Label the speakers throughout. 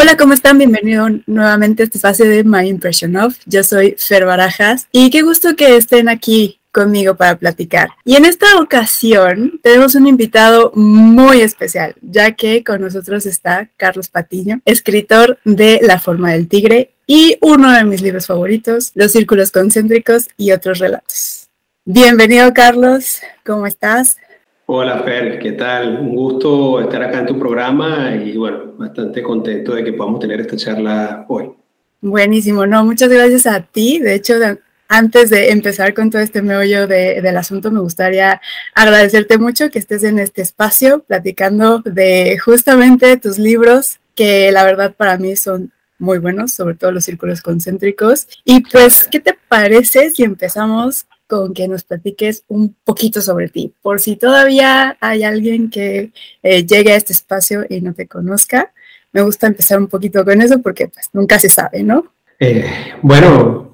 Speaker 1: Hola, ¿cómo están? Bienvenido nuevamente a este espacio de My Impression Of. Yo soy Fer Barajas y qué gusto que estén aquí conmigo para platicar. Y en esta ocasión tenemos un invitado muy especial, ya que con nosotros está Carlos Patiño, escritor de La forma del tigre y uno de mis libros favoritos, Los círculos concéntricos y otros relatos. Bienvenido Carlos, ¿cómo estás?
Speaker 2: Hola Fer, ¿qué tal? Un gusto estar acá en tu programa y bueno, bastante contento de que podamos tener esta charla hoy.
Speaker 1: Buenísimo, no, muchas gracias a ti. De hecho, antes de empezar con todo este meollo del asunto, me gustaría agradecerte mucho que estés en este espacio platicando de justamente tus libros, que la verdad para mí son muy buenos, sobre todo los círculos concéntricos. Y pues, ¿qué te parece si empezamos con que nos platiques un poquito sobre ti? Por si todavía hay alguien que eh, llegue a este espacio y no te conozca, me gusta empezar un poquito con eso porque pues nunca se sabe, ¿no?
Speaker 2: Eh, bueno,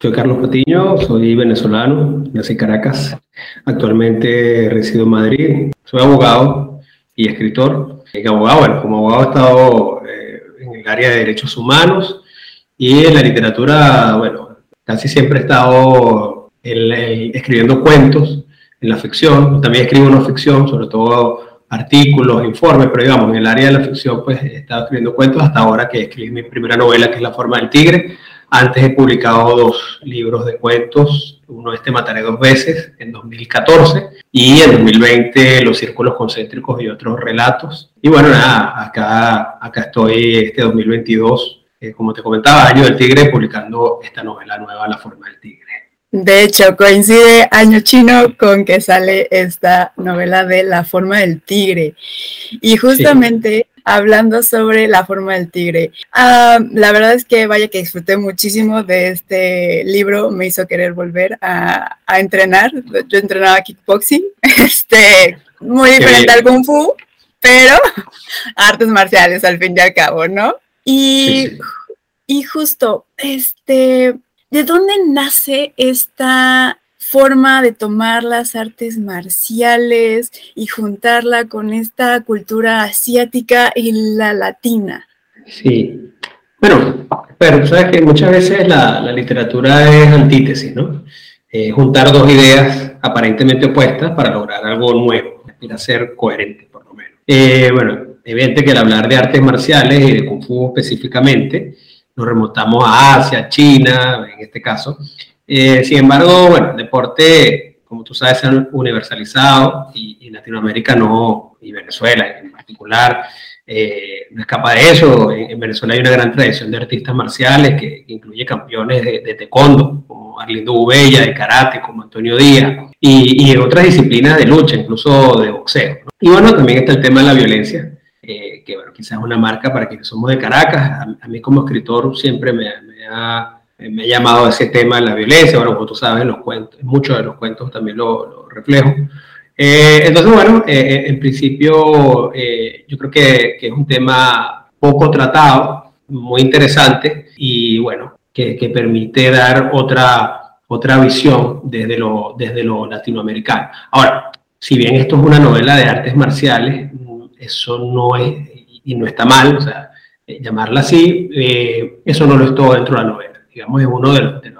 Speaker 2: soy Carlos Patiño, soy venezolano, nací en Caracas, actualmente resido en Madrid, soy abogado y escritor. Y abogado, bueno, como abogado he estado eh, en el área de derechos humanos y en la literatura, bueno, casi siempre he estado escribiendo cuentos en la ficción, también escribo no ficción, sobre todo artículos, informes, pero digamos, en el área de la ficción, pues he estado escribiendo cuentos hasta ahora que escribí mi primera novela, que es La forma del tigre. Antes he publicado dos libros de cuentos, uno este Mataré dos veces, en 2014, y en 2020 Los círculos concéntricos y otros relatos. Y bueno, nada, acá, estoy este 2022, eh, como te comentaba, Año del Tigre, publicando esta novela nueva, La forma del tigre.
Speaker 1: De hecho, coincide año chino con que sale esta novela de La forma del tigre. Y justamente hablando sobre la forma del tigre, ah, la verdad es que vaya que disfruté muchísimo de este libro, me hizo querer volver a, entrenar. Yo entrenaba kickboxing, este, muy diferente al kung fu, pero artes marciales al fin y al cabo, ¿no? Y, y justo, este ¿De dónde nace esta forma de tomar las artes marciales y juntarla con esta cultura asiática y la latina?
Speaker 2: Sí. Bueno, pero sabes que muchas veces la, literatura es antítesis, ¿no? Eh, juntar dos ideas aparentemente opuestas para lograr algo nuevo, para ser coherente, por lo menos. Eh, bueno, evidente que al hablar de artes marciales y de Kung Fu específicamente, nos remontamos a Asia, China, en este caso. Eh, sin embargo, bueno, deporte, como tú sabes, se ha universalizado y, en Latinoamérica no, y Venezuela en particular, eh, no escapa de eso. En, Venezuela hay una gran tradición de artistas marciales que, incluye campeones de, de, taekwondo, como Arlindo Ubella, de karate, como Antonio Díaz, y, y otras disciplinas de lucha, incluso de boxeo. Y bueno, también está el tema de la violencia, eh, que bueno, quizás es una marca para quienes somos de Caracas. A, mí como escritor siempre me, ha, me, ha, llamado ese tema de la violencia, bueno, como tú sabes, los cuentos, muchos de los cuentos también lo, reflejo. Eh, entonces, bueno, eh, en principio yo creo que, que, es un tema poco tratado, muy interesante y bueno, que, que permite dar otra, otra visión desde lo, desde lo latinoamericano. Ahora, si bien esto es una novela de artes marciales, eso no es, y no está mal, o sea, llamarla así, eh, eso no lo es todo dentro de la novela. Digamos, es uno de,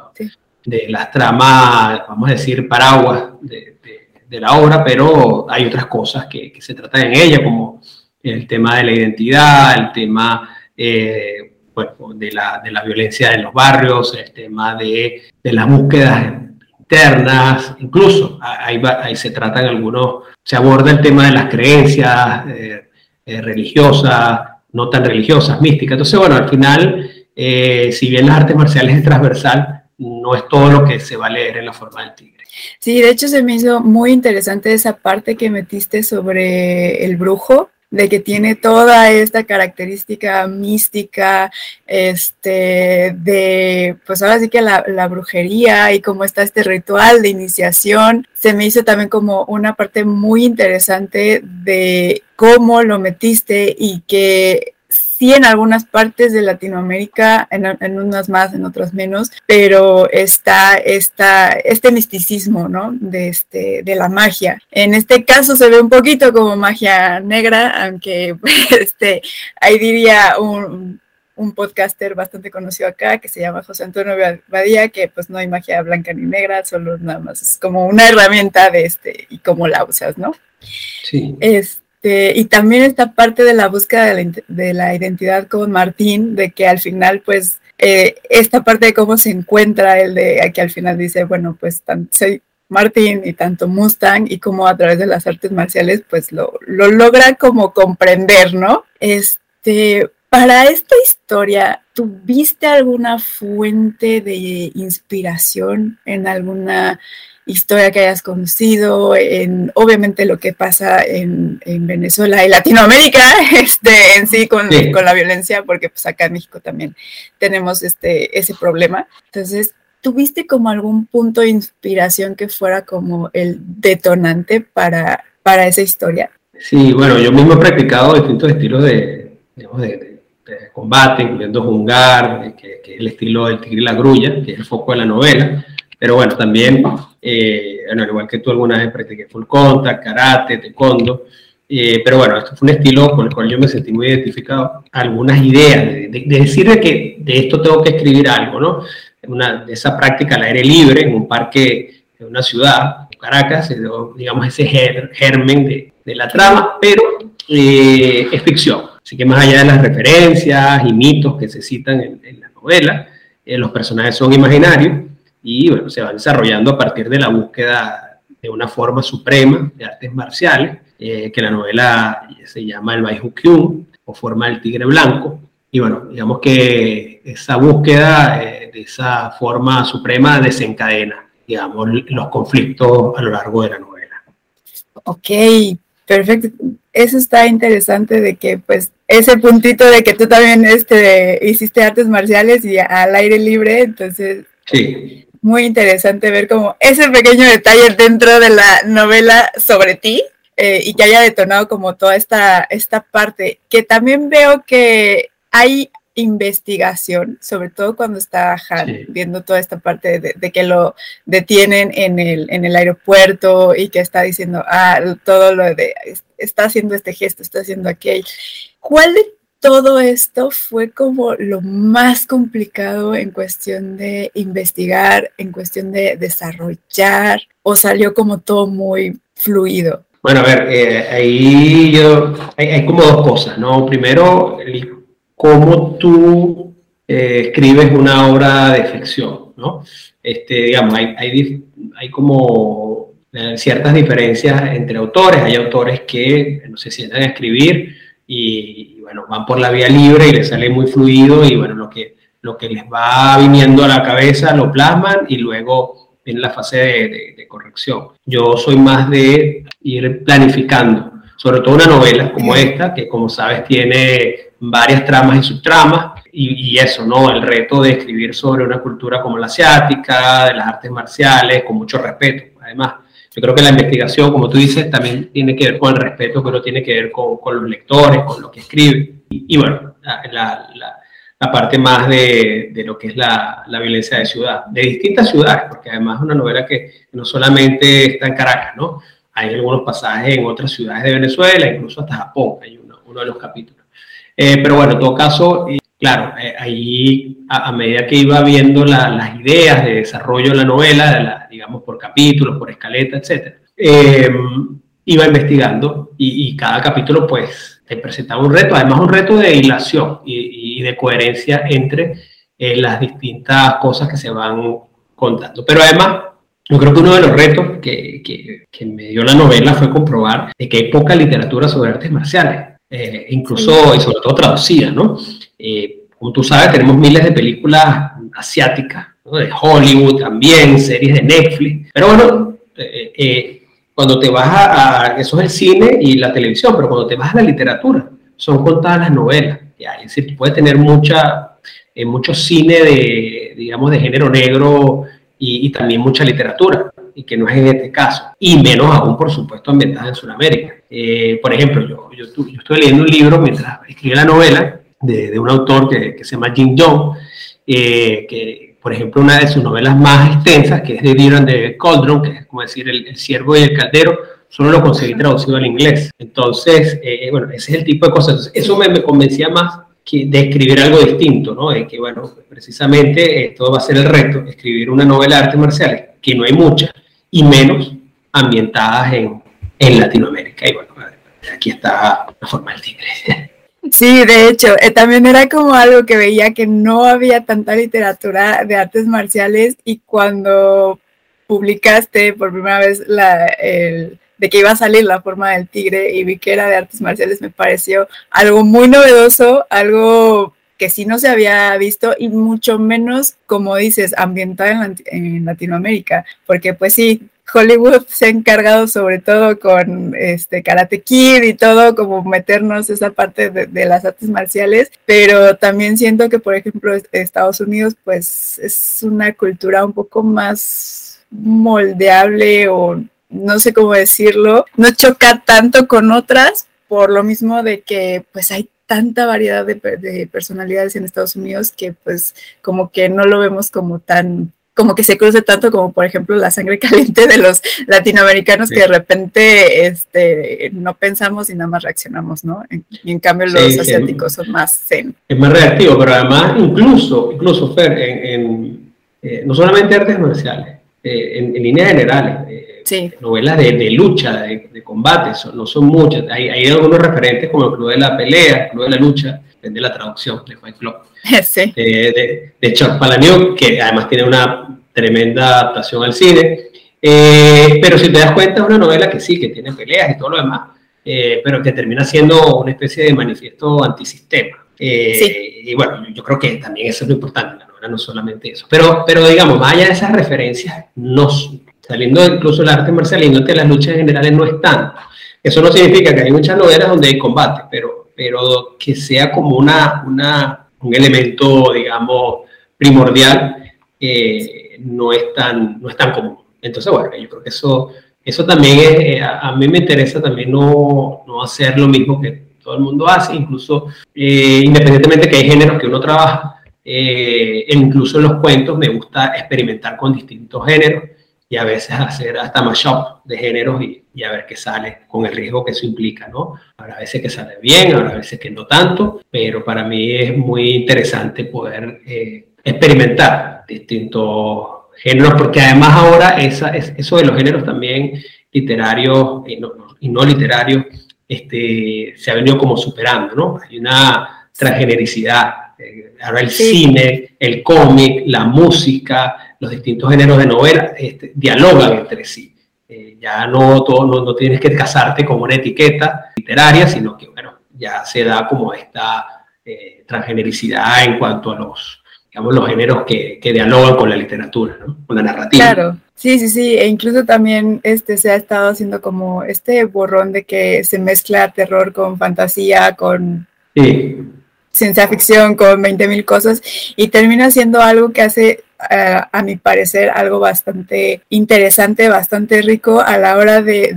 Speaker 2: de, las tramas, vamos a decir, paraguas de, la obra, pero hay otras cosas que, se tratan en ella, como el tema de la identidad, el tema eh, de, la, de la violencia en los barrios, el tema de, las búsquedas internas, incluso ahí, ahí se tratan algunos se aborda el tema de las creencias eh, eh, religiosas, no tan religiosas, místicas. Entonces, bueno, al final, eh, si bien las artes marciales es transversal, no es todo lo que se va a leer en la forma del tigre.
Speaker 1: Sí, de hecho se me hizo muy interesante esa parte que metiste sobre el brujo, de que tiene toda esta característica mística, este, de, pues ahora sí que la, la, brujería y cómo está este ritual de iniciación, se me hizo también como una parte muy interesante de cómo lo metiste y que sí en algunas partes de Latinoamérica, en, unas más, en otras menos, pero está, está este misticismo, ¿no? De, este, de la magia. En este caso se ve un poquito como magia negra, aunque este, ahí diría un, un podcaster bastante conocido acá que se llama José Antonio Badía, que pues no hay magia blanca ni negra, solo nada más es como una herramienta de este y cómo la usas, ¿no? Sí. Este, y también esta parte de la búsqueda de la, identidad con Martín, de que al final pues eh, esta parte de cómo se encuentra el de que al final dice, bueno, pues soy Martín y tanto Mustang y cómo a través de las artes marciales pues lo, lo logra como comprender, ¿no? Este, para esta historia, ¿tuviste alguna fuente de inspiración en alguna historia que hayas conocido, en obviamente lo que pasa en, Venezuela y Latinoamérica, este, en sí con, con, la violencia, porque pues acá en México también tenemos este, ese problema. Entonces, ¿tuviste como algún punto de inspiración que fuera como el detonante para, para esa historia?
Speaker 2: Sí, bueno, yo mismo he practicado distintos estilos de, digamos, de este, combate, incluyendo Jungar, que, que, es el estilo del tigre y la grulla, que es el foco de la novela. Pero bueno, también, eh, bueno, al igual que tú alguna vez practiqué full contact, karate, taekwondo. Eh, pero bueno, esto fue un estilo con el cual yo me sentí muy identificado. Algunas ideas de, de, decir que de esto tengo que escribir algo, ¿no? Una, de esa práctica al aire libre en un parque de una ciudad, Caracas, digamos ese germen de, de la trama, pero eh, es ficción. Así que más allá de las referencias y mitos que se citan en, la novela, eh, los personajes son imaginarios y bueno, se van desarrollando a partir de la búsqueda de una forma suprema de artes marciales, eh, que la novela se llama el Bai Kyun o forma del tigre blanco. Y bueno, digamos que esa búsqueda eh, de esa forma suprema desencadena, digamos, los conflictos a lo largo de la novela.
Speaker 1: Ok, perfecto. Eso está interesante de que pues ese puntito de que tú también este, hiciste artes marciales y al aire libre, entonces sí. Muy interesante ver como ese pequeño detalle dentro de la novela sobre ti eh, y que haya detonado como toda esta, esta parte, que también veo que hay investigación, sobre todo cuando está Han viendo toda esta parte de, que lo detienen en el, en el aeropuerto y que está diciendo, ah, todo lo de, está haciendo este gesto, está haciendo aquel. ¿Cuál de todo esto fue como lo más complicado en cuestión de investigar, en cuestión de desarrollar, o salió como todo muy fluido?
Speaker 2: Bueno, a ver, eh, ahí yo, hay, como dos cosas, ¿no? Primero, cómo tú eh, escribes una obra de ficción, ¿no? Este, digamos, hay, hay, hay como eh, ciertas diferencias entre autores, hay autores que no se sientan a escribir y, bueno, van por la vía libre y les sale muy fluido y bueno, lo que, lo que les va viniendo a la cabeza lo plasman y luego viene la fase de, corrección. Yo soy más de ir planificando, sobre todo una novela como esta, que como sabes tiene varias tramas y subtramas, y, y, eso, ¿no? El reto de escribir sobre una cultura como la asiática, de las artes marciales, con mucho respeto, además. Yo creo que la investigación, como tú dices, también tiene que ver con el respeto, pero tiene que ver con, con los lectores, con lo que escriben. Y, bueno, la, la, parte más de, de, lo que es la, la, violencia de ciudad, de distintas ciudades, porque además es una novela que no solamente está en Caracas, ¿no? Hay algunos pasajes en otras ciudades de Venezuela, incluso hasta Japón, hay uno, uno de los capítulos. Eh, pero bueno, en todo caso, claro, eh, ahí a, medida que iba viendo las ideas de desarrollo de la novela, digamos por capítulos, por escaleta, etc., eh, iba investigando y, cada capítulo pues te presentaba un reto, además un reto de hilación y, de coherencia entre eh, las distintas cosas que se van contando. Pero además, yo creo que uno de los retos que, que, que me dio la novela fue comprobar de que hay poca literatura sobre artes marciales. incluso y sobre todo traducida, ¿no? Eh, como tú sabes, tenemos miles de películas asiáticas, de Hollywood también, series de Netflix. Pero bueno, eh, eh, cuando te vas a, Eso es el cine y la televisión, pero cuando te vas a la literatura, son contadas las novelas. Es decir, puedes tener mucha, mucho cine de, digamos, de género negro y, también mucha literatura, y que no es en este caso. Y menos aún, por supuesto, ambientada en Sudamérica. por ejemplo, yo, yo, yo estoy leyendo un libro mientras escribí la novela de, un autor que, que, se llama Jim Jong, eh, que por ejemplo una de sus novelas más extensas, que es de Dylan de Cauldron, que es como decir el, el ciervo y el caldero, solo lo conseguí traducido al inglés. Entonces, eh, bueno, ese es el tipo de cosas. Eso me, me, convencía más de escribir algo distinto, ¿no? De que, bueno, precisamente esto va a ser el reto, escribir una novela de artes marciales, que no hay muchas, y menos ambientadas en, en Latinoamérica. Y bueno, aquí está la forma del tigre.
Speaker 1: Sí, de hecho, eh, también era como algo que veía que no había tanta literatura de artes marciales y cuando publicaste por primera vez la, el, de que iba a salir la forma del tigre y vi que era de artes marciales, me pareció algo muy novedoso, algo que sí no se había visto y mucho menos, como dices, ambientada en, en Latinoamérica, porque pues sí, Hollywood se ha encargado sobre todo con este Karate Kid y todo, como meternos esa parte de, las artes marciales, pero también siento que, por ejemplo, Estados Unidos, pues es una cultura un poco más moldeable o no sé cómo decirlo, no choca tanto con otras por lo mismo de que pues hay tanta variedad de, de personalidades en Estados Unidos que pues como que no lo vemos como tan como que se cruce tanto como por ejemplo la sangre caliente de los latinoamericanos que de repente este, no pensamos y nada más reaccionamos, ¿no? y en cambio los asiáticos son más zen.
Speaker 2: Es más reactivo, pero además incluso, incluso Fer, en, eh, no solamente artes marciales, eh, en, líneas generales, eh, novelas de, lucha, de, combate, no son muchas. Hay, hay, algunos referentes como el Club de la Pelea, el Club de la Lucha, depende de la traducción de Fight Club sí. de, de Chuck Palahniuk, que además tiene una tremenda adaptación al cine. Eh, pero si te das cuenta, es una novela que sí, que tiene peleas y todo lo demás, eh, pero que termina siendo una especie de manifiesto antisistema. Eh, y bueno, yo creo que también eso es lo importante, la novela no solamente eso. Pero, pero digamos, vaya allá de esas referencias, no, saliendo incluso del arte marcial que las luchas generales no están. Eso no significa que hay muchas novelas donde hay combate, pero, pero que sea como una, un elemento, digamos, primordial, eh, no, es tan, no es tan común. Entonces, bueno, yo creo que eso, eso también es, eh, a, mí me interesa también no, no, hacer lo mismo que todo el mundo hace, incluso eh, independientemente que hay géneros que uno trabaja, incluso en los cuentos me gusta experimentar con distintos géneros y a veces hacer hasta mashup de géneros y, y, a ver qué sale con el riesgo que eso implica, ¿no? Habrá veces que sale bien, habrá veces que no tanto, pero para mí es muy interesante poder eh, experimentar distintos géneros, porque además ahora esa, eso de los géneros también literarios y no, y no literarios este, se ha venido como superando, ¿no? Hay una transgenericidad. Eh, ahora el cine, el cómic, la música, los distintos géneros de novela este, dialogan entre sí. Eh, ya no, todo, no, tienes que casarte con una etiqueta literaria, sino que, bueno, ya se da como esta eh, transgenericidad en cuanto a los, digamos, los géneros que, que dialogan con la literatura, ¿no? con la narrativa.
Speaker 1: Claro. Sí, sí, sí, e incluso también este se ha estado haciendo como este borrón de que se mezcla terror con fantasía, con ciencia ficción, con 20.000 cosas, y termina siendo algo que hace a, mi parecer, algo bastante interesante, bastante rico a la hora de,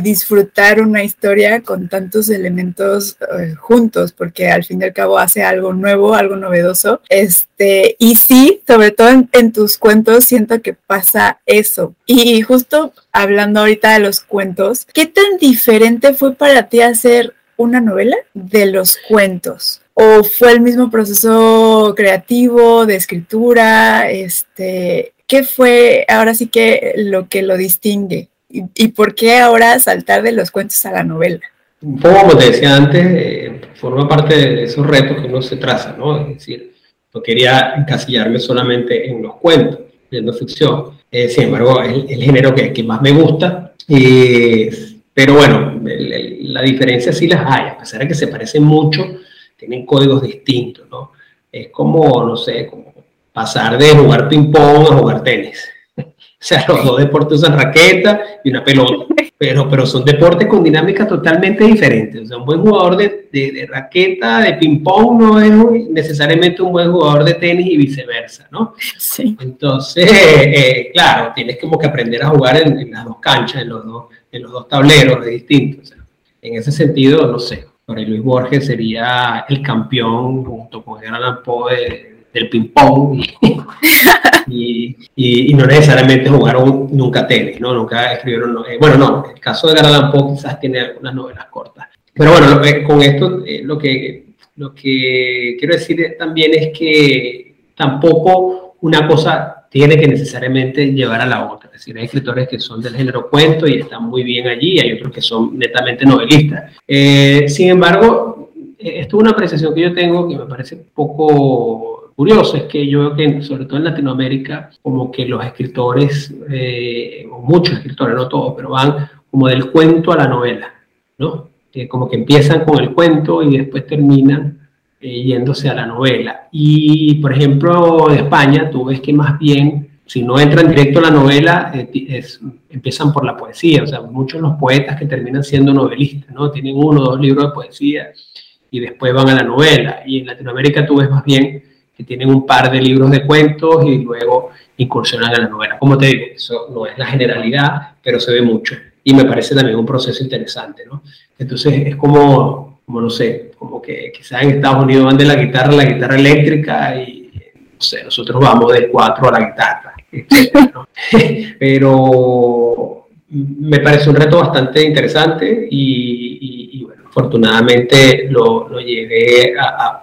Speaker 1: disfrutar una historia con tantos elementos eh, juntos, porque al fin y al cabo hace algo nuevo, algo novedoso. Este, y sí, sobre todo en tus cuentos, siento que pasa eso. Y justo hablando ahorita de los cuentos, ¿qué tan diferente fue para ti hacer una novela de los cuentos? O fue el mismo proceso creativo de escritura, este, ¿qué fue ahora sí que lo que lo distingue? ¿Y, por qué ahora saltar de los cuentos a la novela?
Speaker 2: Un poco como te decía antes, eh, forma parte de esos retos que uno se traza, ¿no? Es decir, no quería encasillarme solamente en los cuentos, leyendo ficción. Eh, sin embargo, es el, género que, que, más me gusta. pero bueno, la diferencia sí las hay, a pesar de que se parecen mucho, tienen códigos distintos, ¿no? Es como, no sé, como pasar de jugar ping-pong a jugar tenis. o sea, los dos deportes usan raqueta y una pelota, pero, pero son deportes con dinámicas totalmente diferentes. O sea, un buen jugador de, de, raqueta, de ping-pong, no es necesariamente un buen jugador de tenis y viceversa, ¿no? Sí. Entonces, eh, claro, tienes como que aprender a jugar en, las dos canchas, en los dos, en los dos tableros distintos. en ese sentido, no sé, Luis Borges sería el campeón junto con Edgar Allan Poe del ping-pong y, y, no necesariamente jugaron nunca tenis, ¿no? Nunca escribieron, eh, bueno, no, el caso de Edgar Allan Poe quizás tiene algunas novelas cortas. Pero bueno, con esto eh, lo, que, lo que quiero decir también es que tampoco una cosa tiene que necesariamente llevar a la otra. Es decir, hay escritores que son del género cuento y están muy bien allí, hay otros que son netamente novelistas. Eh, sin embargo, eh, esto es una apreciación que yo tengo que me parece poco curiosa, es que yo veo que sobre todo en Latinoamérica, como que los escritores, eh, muchos escritores, no todos, pero van como del cuento a la novela, ¿no? como que empiezan con el cuento y después terminan eh, yéndose a la novela. Y, por ejemplo, en España, tú ves que más bien, si no entran directo a la novela, eh, empiezan por la poesía. O sea, muchos de los poetas que terminan siendo novelistas, ¿no? Tienen uno o dos libros de poesía y después van a la novela. Y en Latinoamérica tú ves más bien que tienen un par de libros de cuentos y luego incursionan a la novela. Como te digo, eso no es la generalidad, pero se ve mucho y me parece también un proceso interesante, ¿no? Entonces es como, como no sé, como que quizás en Estados Unidos van de la guitarra a la guitarra eléctrica y, no sé, nosotros vamos de cuatro a la guitarra. Pero me parece un reto bastante interesante y, bueno, afortunadamente lo, lo llegué a,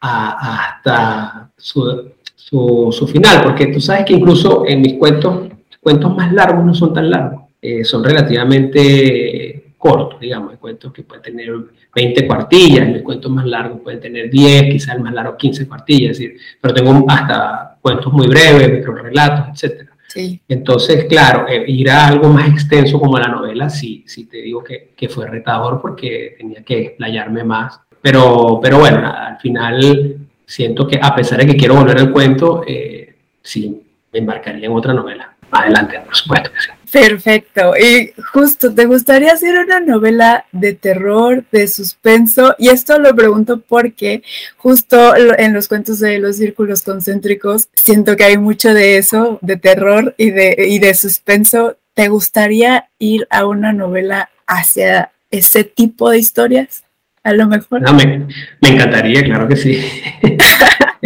Speaker 2: hasta su final, porque tú sabes que incluso en mis cuentos, cuentos más largos no son tan largos eh, son relativamente cortos, digamos, hay cuentos que pueden tener 20 cuartillas, mis cuentos más largos pueden tener 10, quizás el más largo 15 cuartillas, es decir, pero tengo hasta cuentos muy breves, microrelatos, etc. Sí. Entonces, claro, eh, ir a algo más extenso como la novela, sí, sí te digo que, que fue retador porque tenía que explayarme más. Pero, pero bueno, al final siento que a pesar de que quiero volver al cuento, eh, sí, me embarcaría en otra novela. Adelante, por supuesto que sí.
Speaker 1: Perfecto. Y justo, ¿te gustaría hacer una novela de terror, de suspenso? Y esto lo pregunto porque justo en los cuentos de los círculos concéntricos siento que hay mucho de eso, de terror y de, y de suspenso. ¿Te gustaría ir a una novela hacia ese tipo de historias? A lo mejor.
Speaker 2: No, me, encantaría, claro que sí.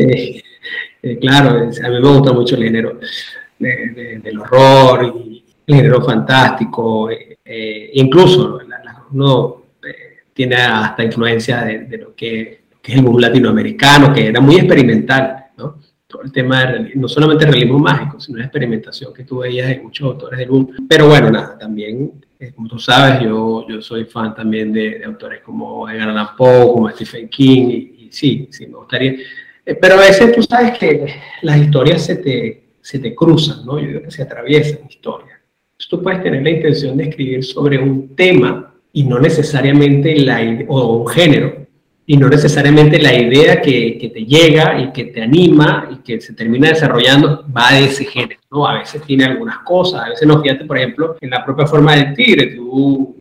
Speaker 2: Eh, eh, claro, a mí me gusta mucho el género del horror y el género fantástico, eh, eh, incluso uno eh, tiene hasta influencia de, lo, que, es el boom latinoamericano, que era muy experimental, ¿no? Todo el tema de, no solamente realismo mágico, sino la experimentación que tú veías en muchos autores del boom. Pero bueno, nada, también, como tú sabes, yo, yo soy fan también de, autores como Edgar Allan Poe, como Stephen King, y, sí, sí, me gustaría. pero a veces tú sabes que las historias se te, se te cruzan, ¿no? Yo digo que se atraviesan historias tú puedes tener la intención de escribir sobre un tema y no necesariamente la o un género y no necesariamente la idea que, que, te llega y que te anima y que se termina desarrollando va de ese género, ¿no? A veces tiene algunas cosas, a veces no, fíjate, por ejemplo, en la propia forma del tigre, tú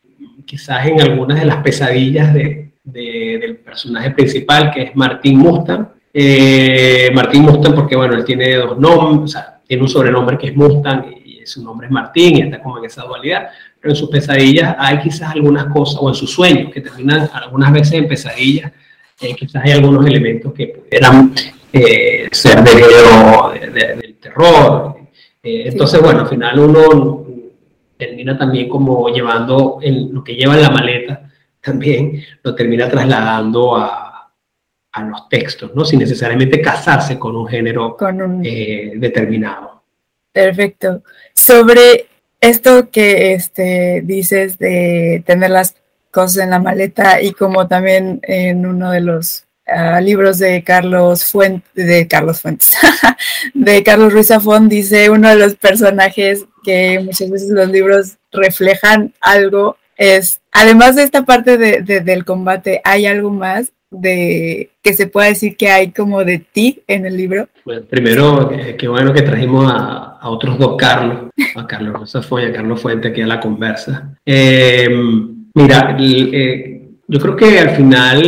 Speaker 2: quizás en algunas de las pesadillas de, del personaje principal, que es Martín Mustang, eh, Martín Mustang porque, bueno, él tiene dos nombres, o sea, tiene un sobrenombre que es Mustang su nombre es Martín y está como en esa dualidad, pero en sus pesadillas hay quizás algunas cosas, o en sus sueños, que terminan algunas veces en pesadillas, eh, quizás hay algunos elementos que pudieran eh, ser de, del terror. Eh, entonces, bueno, al final uno termina también como llevando lo que lleva en la maleta, también lo termina trasladando a, a los textos, ¿no? Sin necesariamente casarse con un género determinado.
Speaker 1: Perfecto. Sobre esto que este, dices de tener las cosas en la maleta y como también en uno de los ah, libros de Carlos Fuentes, de Carlos Fuentes, de Carlos Ruiz Zafón, dice uno de los personajes que muchas veces los libros reflejan algo, es, además de esta parte de, del combate, ¿hay algo más? De que se pueda decir que hay como de ti en el libro?
Speaker 2: Bueno, primero, eh, qué bueno que trajimos a, otros dos Carlos, a Carlos Rosa y a Carlos Fuente aquí a la conversa. Eh, mira, eh, yo creo que al final,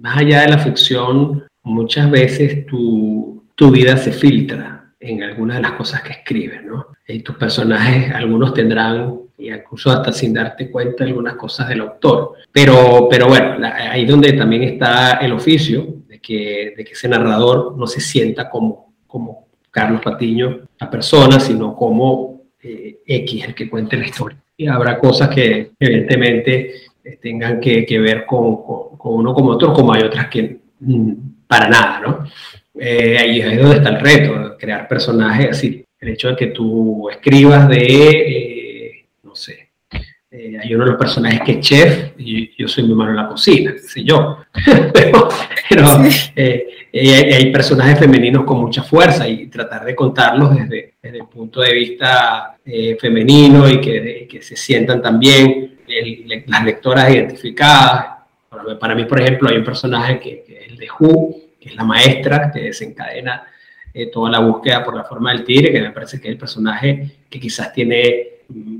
Speaker 2: más allá de la ficción, muchas veces tu, tu vida se filtra en algunas de las cosas que escribes, ¿no? Y tus personajes, algunos tendrán y incluso hasta sin darte cuenta algunas cosas del autor. Pero, pero bueno, ahí donde también está el oficio de que, de que ese narrador no se sienta como, como Carlos Patiño, la persona, sino como eh, X, el que cuente la historia. Y habrá cosas que evidentemente tengan que, ver con, uno como otro, como hay otras que mm, para nada, ¿no? Eh, ahí es donde está el reto, crear personajes así. El hecho de que tú escribas de, eh, eh, hay uno de los personajes que es chef y yo soy mi mano en la cocina, sé yo. pero, hay personajes femeninos con mucha fuerza y tratar de contarlos desde, desde el punto de vista femenino y que, que, se sientan también las lectoras identificadas. Para mí, por ejemplo, hay un personaje que, es el de Who, que es la maestra que desencadena eh, toda la búsqueda por la forma del tigre, que me parece que es el personaje que quizás tiene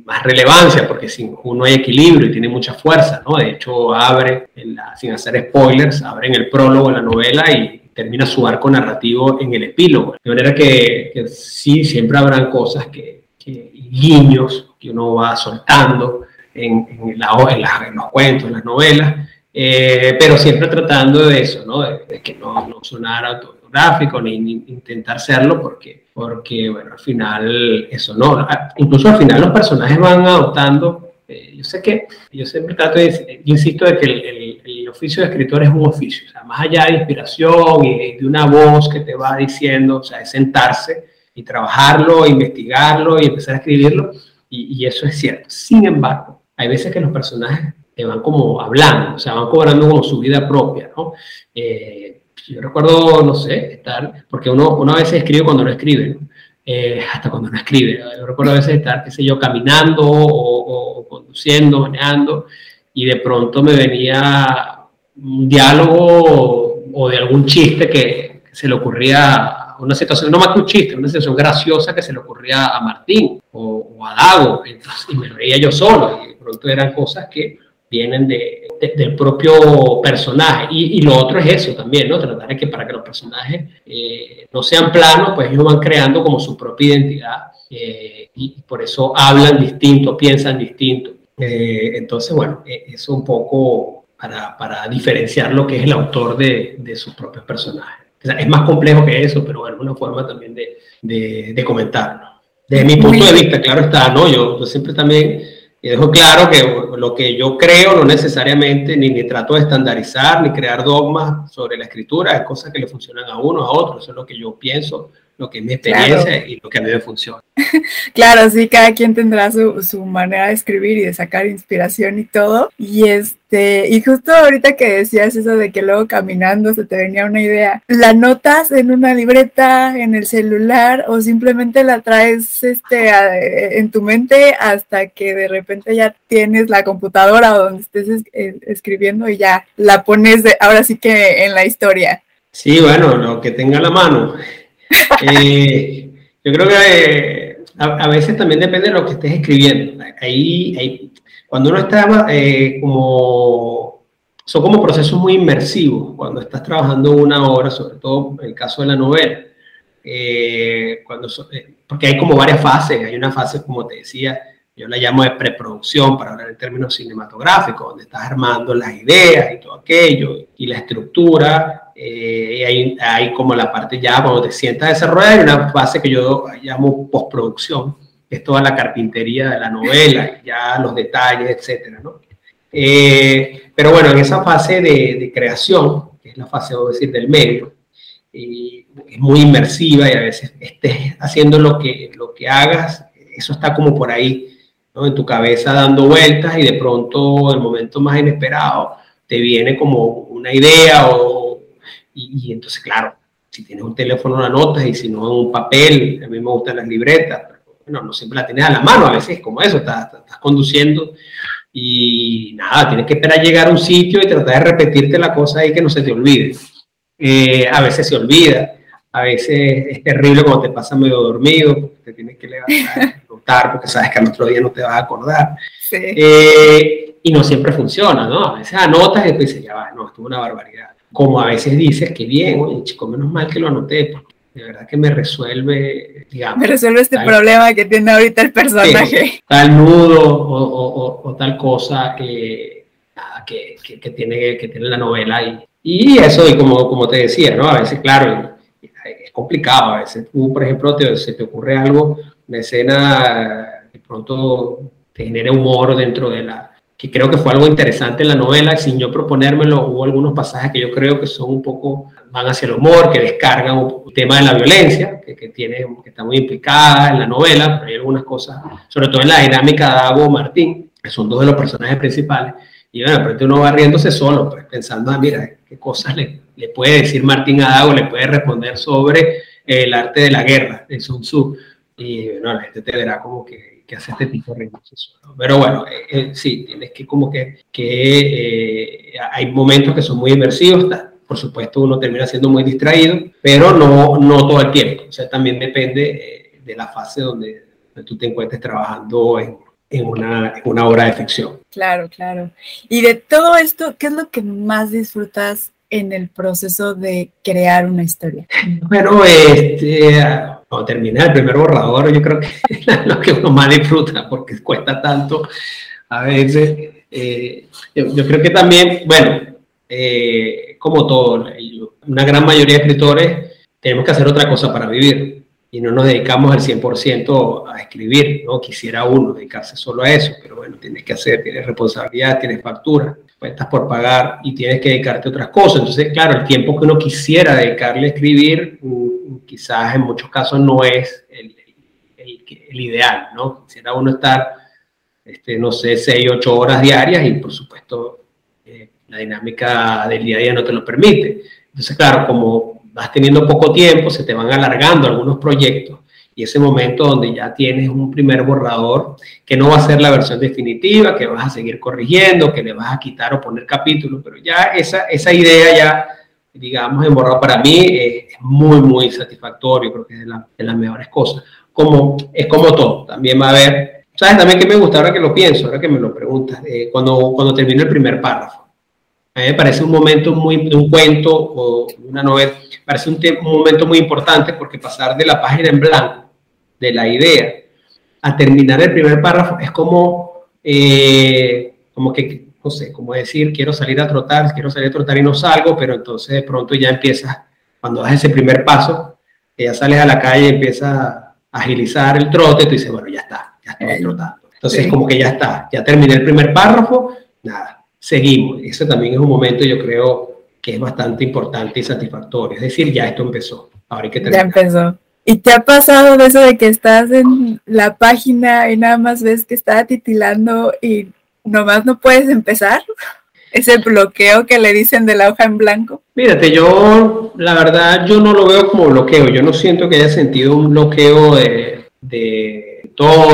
Speaker 2: más relevancia, porque sin Who no hay equilibrio y tiene mucha fuerza, ¿no? De hecho, abre, sin hacer spoilers, abre en el prólogo de la novela y termina su arco narrativo en el epílogo. De manera que, sí, siempre habrán cosas que, que, guiños que uno va soltando, en, en, la, en, los cuentos, en las novelas, eh, pero siempre tratando de eso, ¿no? de, que no, no sonara autobiográfico ni, intentar serlo, porque, porque, bueno, al final eso no, incluso al final los personajes van adoptando, eh, yo sé que, yo siempre trato de yo insisto de que el, el, oficio de escritor es un oficio, o sea, más allá de inspiración y de una voz que te va diciendo, o sea, es sentarse y trabajarlo, investigarlo y empezar a escribirlo, y, y eso es cierto. Sin embargo, hay veces que los personajes te van como hablando, o sea, van cobrando como su vida propia, ¿no? Eh, yo recuerdo, no sé, estar, porque uno, uno a veces escribe cuando no escribe, eh, hasta cuando no escribe. Yo recuerdo a veces estar, qué sé yo, caminando o, conduciendo, manejando, y de pronto me venía un diálogo o, de algún chiste que, se le ocurría, una situación, no más que un chiste, una situación graciosa que se le ocurría a Martín o, a Dago, y me reía yo solo, y de pronto eran cosas que vienen de, del propio personaje. Y, lo otro es eso también, ¿no? Tratar de que para que los personajes eh, no sean planos, pues ellos van creando como su propia identidad eh, y por eso hablan distinto, piensan distinto. Eh, entonces, bueno, eso un poco para, para, diferenciar lo que es el autor de, de sus propios personajes. es más complejo que eso, pero bueno, una forma también de, de, de comentarlo. Desde mi punto de vista, claro está, ¿no? Yo, yo siempre también y dejo claro que lo que yo creo no necesariamente ni, ni trato de estandarizar ni crear dogmas sobre la escritura, es cosas que le funcionan a uno, a otro, eso es lo que yo pienso, lo que es mi experiencia y lo que a mí me funciona.
Speaker 1: claro, sí, cada quien tendrá su, su, manera de escribir y de sacar inspiración y todo. Y este, y justo ahorita que decías eso de que luego caminando se te venía una idea, ¿la notas en una libreta, en el celular o simplemente la traes este, en tu mente hasta que de repente ya tienes la computadora o donde estés eh, escribiendo y ya la pones de, ahora sí que en la historia?
Speaker 2: Sí, bueno, lo que tenga a la mano. Eh, yo creo que eh, a, veces también depende de lo que estés escribiendo. Ahí, cuando uno está eh, como... Son como procesos muy inmersivos cuando estás trabajando una obra, sobre todo en el caso de la novela. cuando, porque hay como varias fases. Hay una fase, como te decía, yo la llamo de preproducción para hablar en términos cinematográficos, donde estás armando las ideas y todo aquello, y la estructura, eh, y hay, hay, como la parte ya cuando te sientas a desarrollar, hay una fase que yo llamo postproducción, que es toda la carpintería de la novela, ya los detalles, etcétera, ¿no? Eh, pero bueno, en esa fase de, de, creación, que es la fase, vamos a decir, del medio, y es muy inmersiva y a veces estés haciendo lo que, lo que hagas, eso está como por ahí en tu cabeza dando vueltas y de pronto el momento más inesperado te viene como una idea o, y, entonces claro, si tienes un teléfono la notas y si no un papel, a mí me gustan las libretas, pero bueno, no siempre la tienes a la mano, a veces como eso, estás, conduciendo y nada, tienes que esperar llegar a un sitio y tratar de repetirte la cosa ahí que no se te olvide. Eh, a veces se olvida, a veces es terrible cuando te pasa medio dormido, te tienes que levantar, notar, porque sabes que al otro día no te vas a acordar. Eh, y no siempre funciona, ¿no? A veces anotas y después dices, ya va, no, esto es una barbaridad. Como a veces dices que bien, oye, chico, menos mal que lo anoté, porque de verdad que me resuelve, digamos.
Speaker 1: Me resuelve este problema que tiene ahorita el personaje.
Speaker 2: tal nudo o, o, tal cosa que, que, que, tiene, que tiene la novela. Y, y eso, y como, como te decía, ¿no? A veces, claro, es complicado a veces. Tú, por ejemplo, te, se te ocurre algo, una escena de pronto te genera humor dentro de la, que creo que fue algo interesante en la novela, sin yo proponérmelo, hubo algunos pasajes que yo creo que son un poco, van hacia el humor, que descargan un tema de la violencia, que, que tiene, que está muy implicada en la novela, pero hay algunas cosas, sobre todo en la dinámica de Dago Martín, que son dos de los personajes principales, y bueno, de uno va riéndose solo, pues pensando, ah, mira, qué cosas le, le puede decir Martín a Dago, le puede responder sobre el arte de la guerra de Sun Tzu, y bueno, la gente te verá como que que hace este tipo de recursos. Pero bueno, eh, eh, sí, tienes que como que, que eh, hay momentos que son muy inmersivos, por supuesto uno termina siendo muy distraído, pero no, no todo el tiempo. O sea, también depende de la fase donde, tú te encuentres trabajando en, en una, en una obra de ficción.
Speaker 1: Claro, claro. Y de todo esto, ¿qué es lo que más disfrutas en el proceso de crear una historia?
Speaker 2: Bueno, este, cuando el primer borrador, yo creo que es lo que uno más disfruta porque cuesta tanto a veces. Eh, yo, creo que también, bueno, eh, como todo, una gran mayoría de escritores tenemos que hacer otra cosa para vivir y no nos dedicamos al 100% a escribir, ¿no? Quisiera uno dedicarse solo a eso, pero bueno, tienes que hacer, tienes responsabilidad, tienes factura, estás por pagar y tienes que dedicarte a otras cosas. Entonces, claro, el tiempo que uno quisiera dedicarle a escribir, mm, quizás en muchos casos no es el, ideal, ¿no? Quisiera uno estar, este, no sé, seis, ocho horas diarias y por supuesto eh, la dinámica del día a día no te lo permite. Entonces, claro, como vas teniendo poco tiempo, se te van alargando algunos proyectos y ese momento donde ya tienes un primer borrador que no va a ser la versión definitiva, que vas a seguir corrigiendo, que le vas a quitar o poner capítulos, pero ya esa, esa idea ya, digamos, en borrado para mí es, muy, muy satisfactorio, creo que es de, las mejores cosas. Como, es como todo, también va a haber, ¿sabes? También que me gusta ahora que lo pienso, ahora que me lo preguntas, eh, cuando, cuando termino el primer párrafo. A mí me parece un momento muy, un cuento o una novela, parece un, un momento muy importante porque pasar de la página en blanco de la idea a terminar el primer párrafo es como, eh, como que, no sé, como decir, quiero salir a trotar, quiero salir a trotar y no salgo, pero entonces de pronto ya empiezas, cuando das ese primer paso, ya sales a la calle empiezas a agilizar el trote, tú dices, bueno, ya está, ya estoy trotando. Entonces, como que ya está, ya terminé el primer párrafo, nada, seguimos. Ese también es un momento, yo creo, que es bastante importante y satisfactorio. Es decir, ya esto empezó. Ahora hay que terminar.
Speaker 1: Ya empezó. ¿Y te ha pasado de eso de que estás en la página y nada más ves que está titilando y nomás no puedes empezar? Ese bloqueo que le dicen de la hoja en blanco.
Speaker 2: Mírate, yo la verdad yo no lo veo como bloqueo. Yo no siento que haya sentido un bloqueo de, de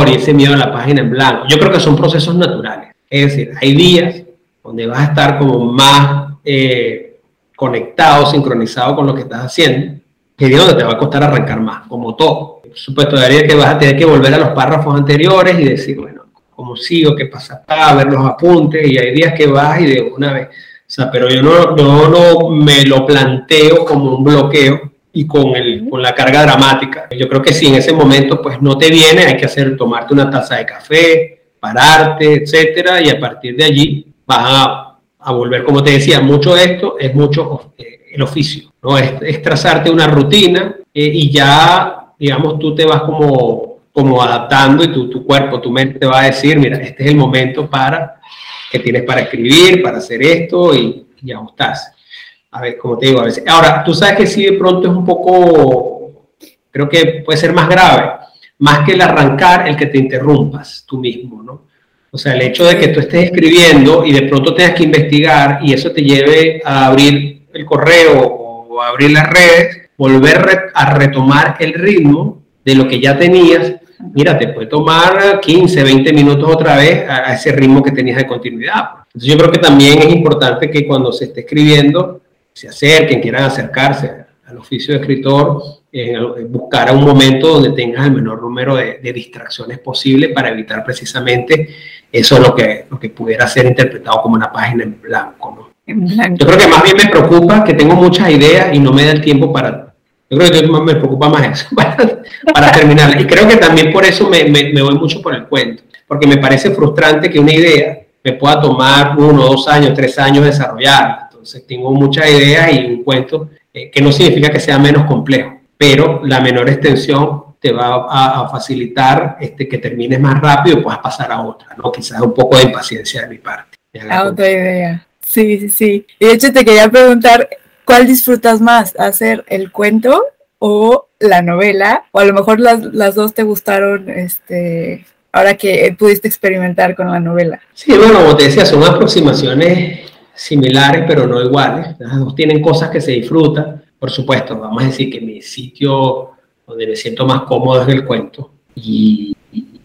Speaker 2: y ese miedo a la página en blanco. Yo creo que son procesos naturales. Es decir, hay días donde vas a estar como más eh, conectado, sincronizado con lo que estás haciendo que donde te va a costar arrancar más, como todo. Por supuesto, daría que vas a tener que volver a los párrafos anteriores y decir, bueno, ¿cómo sigo? ¿Qué pasa acá? Ver los apuntes y hay días que vas y de una vez. O sea, pero yo no, yo no me lo planteo como un bloqueo y con, el, con la carga dramática. Yo creo que si en ese momento pues no te viene, hay que hacer, tomarte una taza de café, pararte, etcétera, y a partir de allí vas a, volver, como te decía, mucho esto es mucho eh, el oficio, ¿no? Es, trazarte una rutina eh, y ya, digamos, tú te vas como, como adaptando y tu, tu cuerpo, tu mente te va a decir, mira, este es el momento para que tienes para escribir, para hacer esto y, y ajustarse. A ver, como te digo, a veces. Ahora, tú sabes que si de pronto es un poco, creo que puede ser más grave, más que el arrancar, el que te interrumpas tú mismo, ¿no? O sea, el hecho de que tú estés escribiendo y de pronto tengas que investigar y eso te lleve a abrir el correo o abrir las redes, volver a retomar el ritmo de lo que ya tenías, mira, te puede tomar 15, 20 minutos otra vez a, ese ritmo que tenías de continuidad. Entonces yo creo que también es importante que cuando se esté escribiendo, se acerquen, quieran acercarse al oficio de escritor, eh, buscar un momento donde tengas el menor número de, de, distracciones posible para evitar precisamente eso lo que, lo que pudiera ser interpretado como una página en blanco. ¿no? Yo creo que más bien me preocupa que tengo muchas ideas y no me da el tiempo para... Yo creo que me preocupa más eso, para, terminar. Y creo que también por eso me, me, voy mucho por el cuento, porque me parece frustrante que una idea me pueda tomar uno, dos años, tres años desarrollar. Entonces tengo muchas ideas y un cuento eh, que no significa que sea menos complejo, pero la menor extensión te va a, facilitar este, que termines más rápido y puedas pasar a otra, ¿no? Quizás un poco de impaciencia de mi parte.
Speaker 1: A otra idea. Sí, sí, sí. Y de hecho te quería preguntar, ¿cuál disfrutas más? ¿Hacer el cuento o la novela? O a lo mejor las, las dos te gustaron este, ahora que pudiste experimentar con la novela.
Speaker 2: Sí, bueno, como te decía, son aproximaciones similares, pero no iguales. Las dos tienen cosas que se disfrutan. Por supuesto, vamos a decir que mi sitio donde me siento más cómodo es el cuento. Y,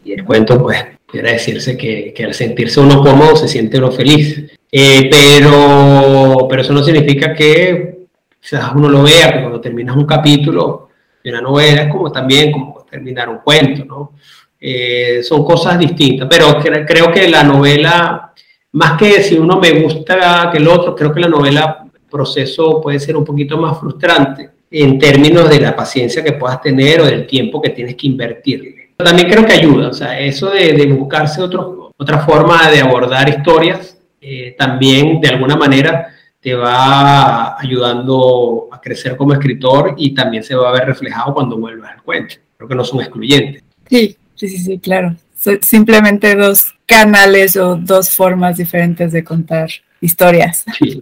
Speaker 2: el cuento, pues, quiere decirse que, que, al sentirse uno cómodo se siente uno feliz. Eh, pero, pero eso no significa que quizás uno lo vea, que cuando terminas un capítulo de una novela es como también como terminar un cuento, ¿no? Eh, son cosas distintas, pero creo que la novela, más que si uno me gusta que el otro, creo que la novela proceso puede ser un poquito más frustrante en términos de la paciencia que puedas tener o del tiempo que tienes que invertirle. También creo que ayuda, o sea, eso de, buscarse otro, otra forma de abordar historias, eh, también de alguna manera te va ayudando a crecer como escritor y también se va a ver reflejado cuando vuelvas al cuento. Creo que no son excluyentes.
Speaker 1: Sí, sí, sí, sí claro. simplemente dos canales o dos formas diferentes de contar historias.
Speaker 2: Sí,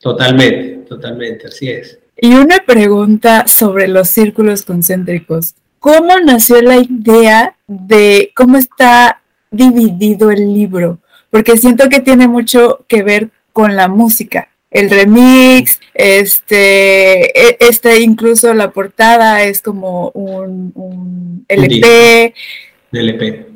Speaker 2: totalmente, totalmente, así es.
Speaker 1: Y una pregunta sobre los círculos concéntricos. ¿Cómo nació la idea de cómo está dividido el libro? Porque siento que tiene mucho que ver con la música. El remix, este, e, este incluso la portada es como un, LP.
Speaker 2: LP.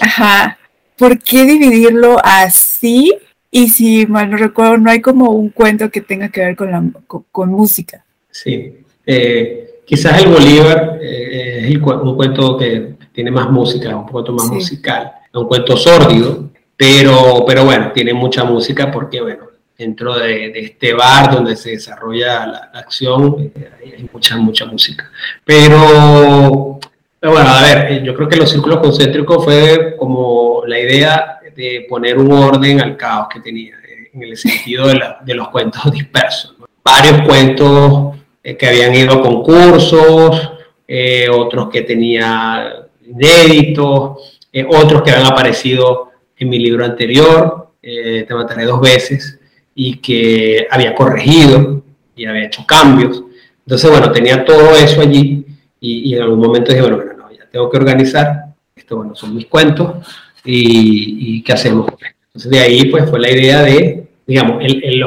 Speaker 1: Ajá. ¿Por qué dividirlo así? Y si mal no recuerdo, no hay como un cuento que tenga que ver con, la, con música.
Speaker 2: Sí. Eh, quizás el Bolívar eh, es un cuento que tiene más música, un cuento más musical, un cuento sórdido, pero, pero bueno, tiene mucha música porque, bueno, dentro de, este bar donde se desarrolla la, acción eh, hay mucha, mucha música. Pero, bueno, a ver, yo creo que los círculos concéntricos fue como la idea de poner un orden al caos que tenía, en el sentido de, de los cuentos dispersos. Varios cuentos eh, que habían ido a concursos, eh, otros que tenía inéditos, eh, otros que habían aparecido en mi libro anterior, Te mataré dos veces, y que había corregido y había hecho cambios. Entonces, bueno, tenía todo eso allí y, en algún momento dije, bueno, no, ya tengo que organizar, esto, bueno, son mis cuentos y, ¿qué hacemos? Entonces, de ahí, pues, fue la idea de, digamos, el, el,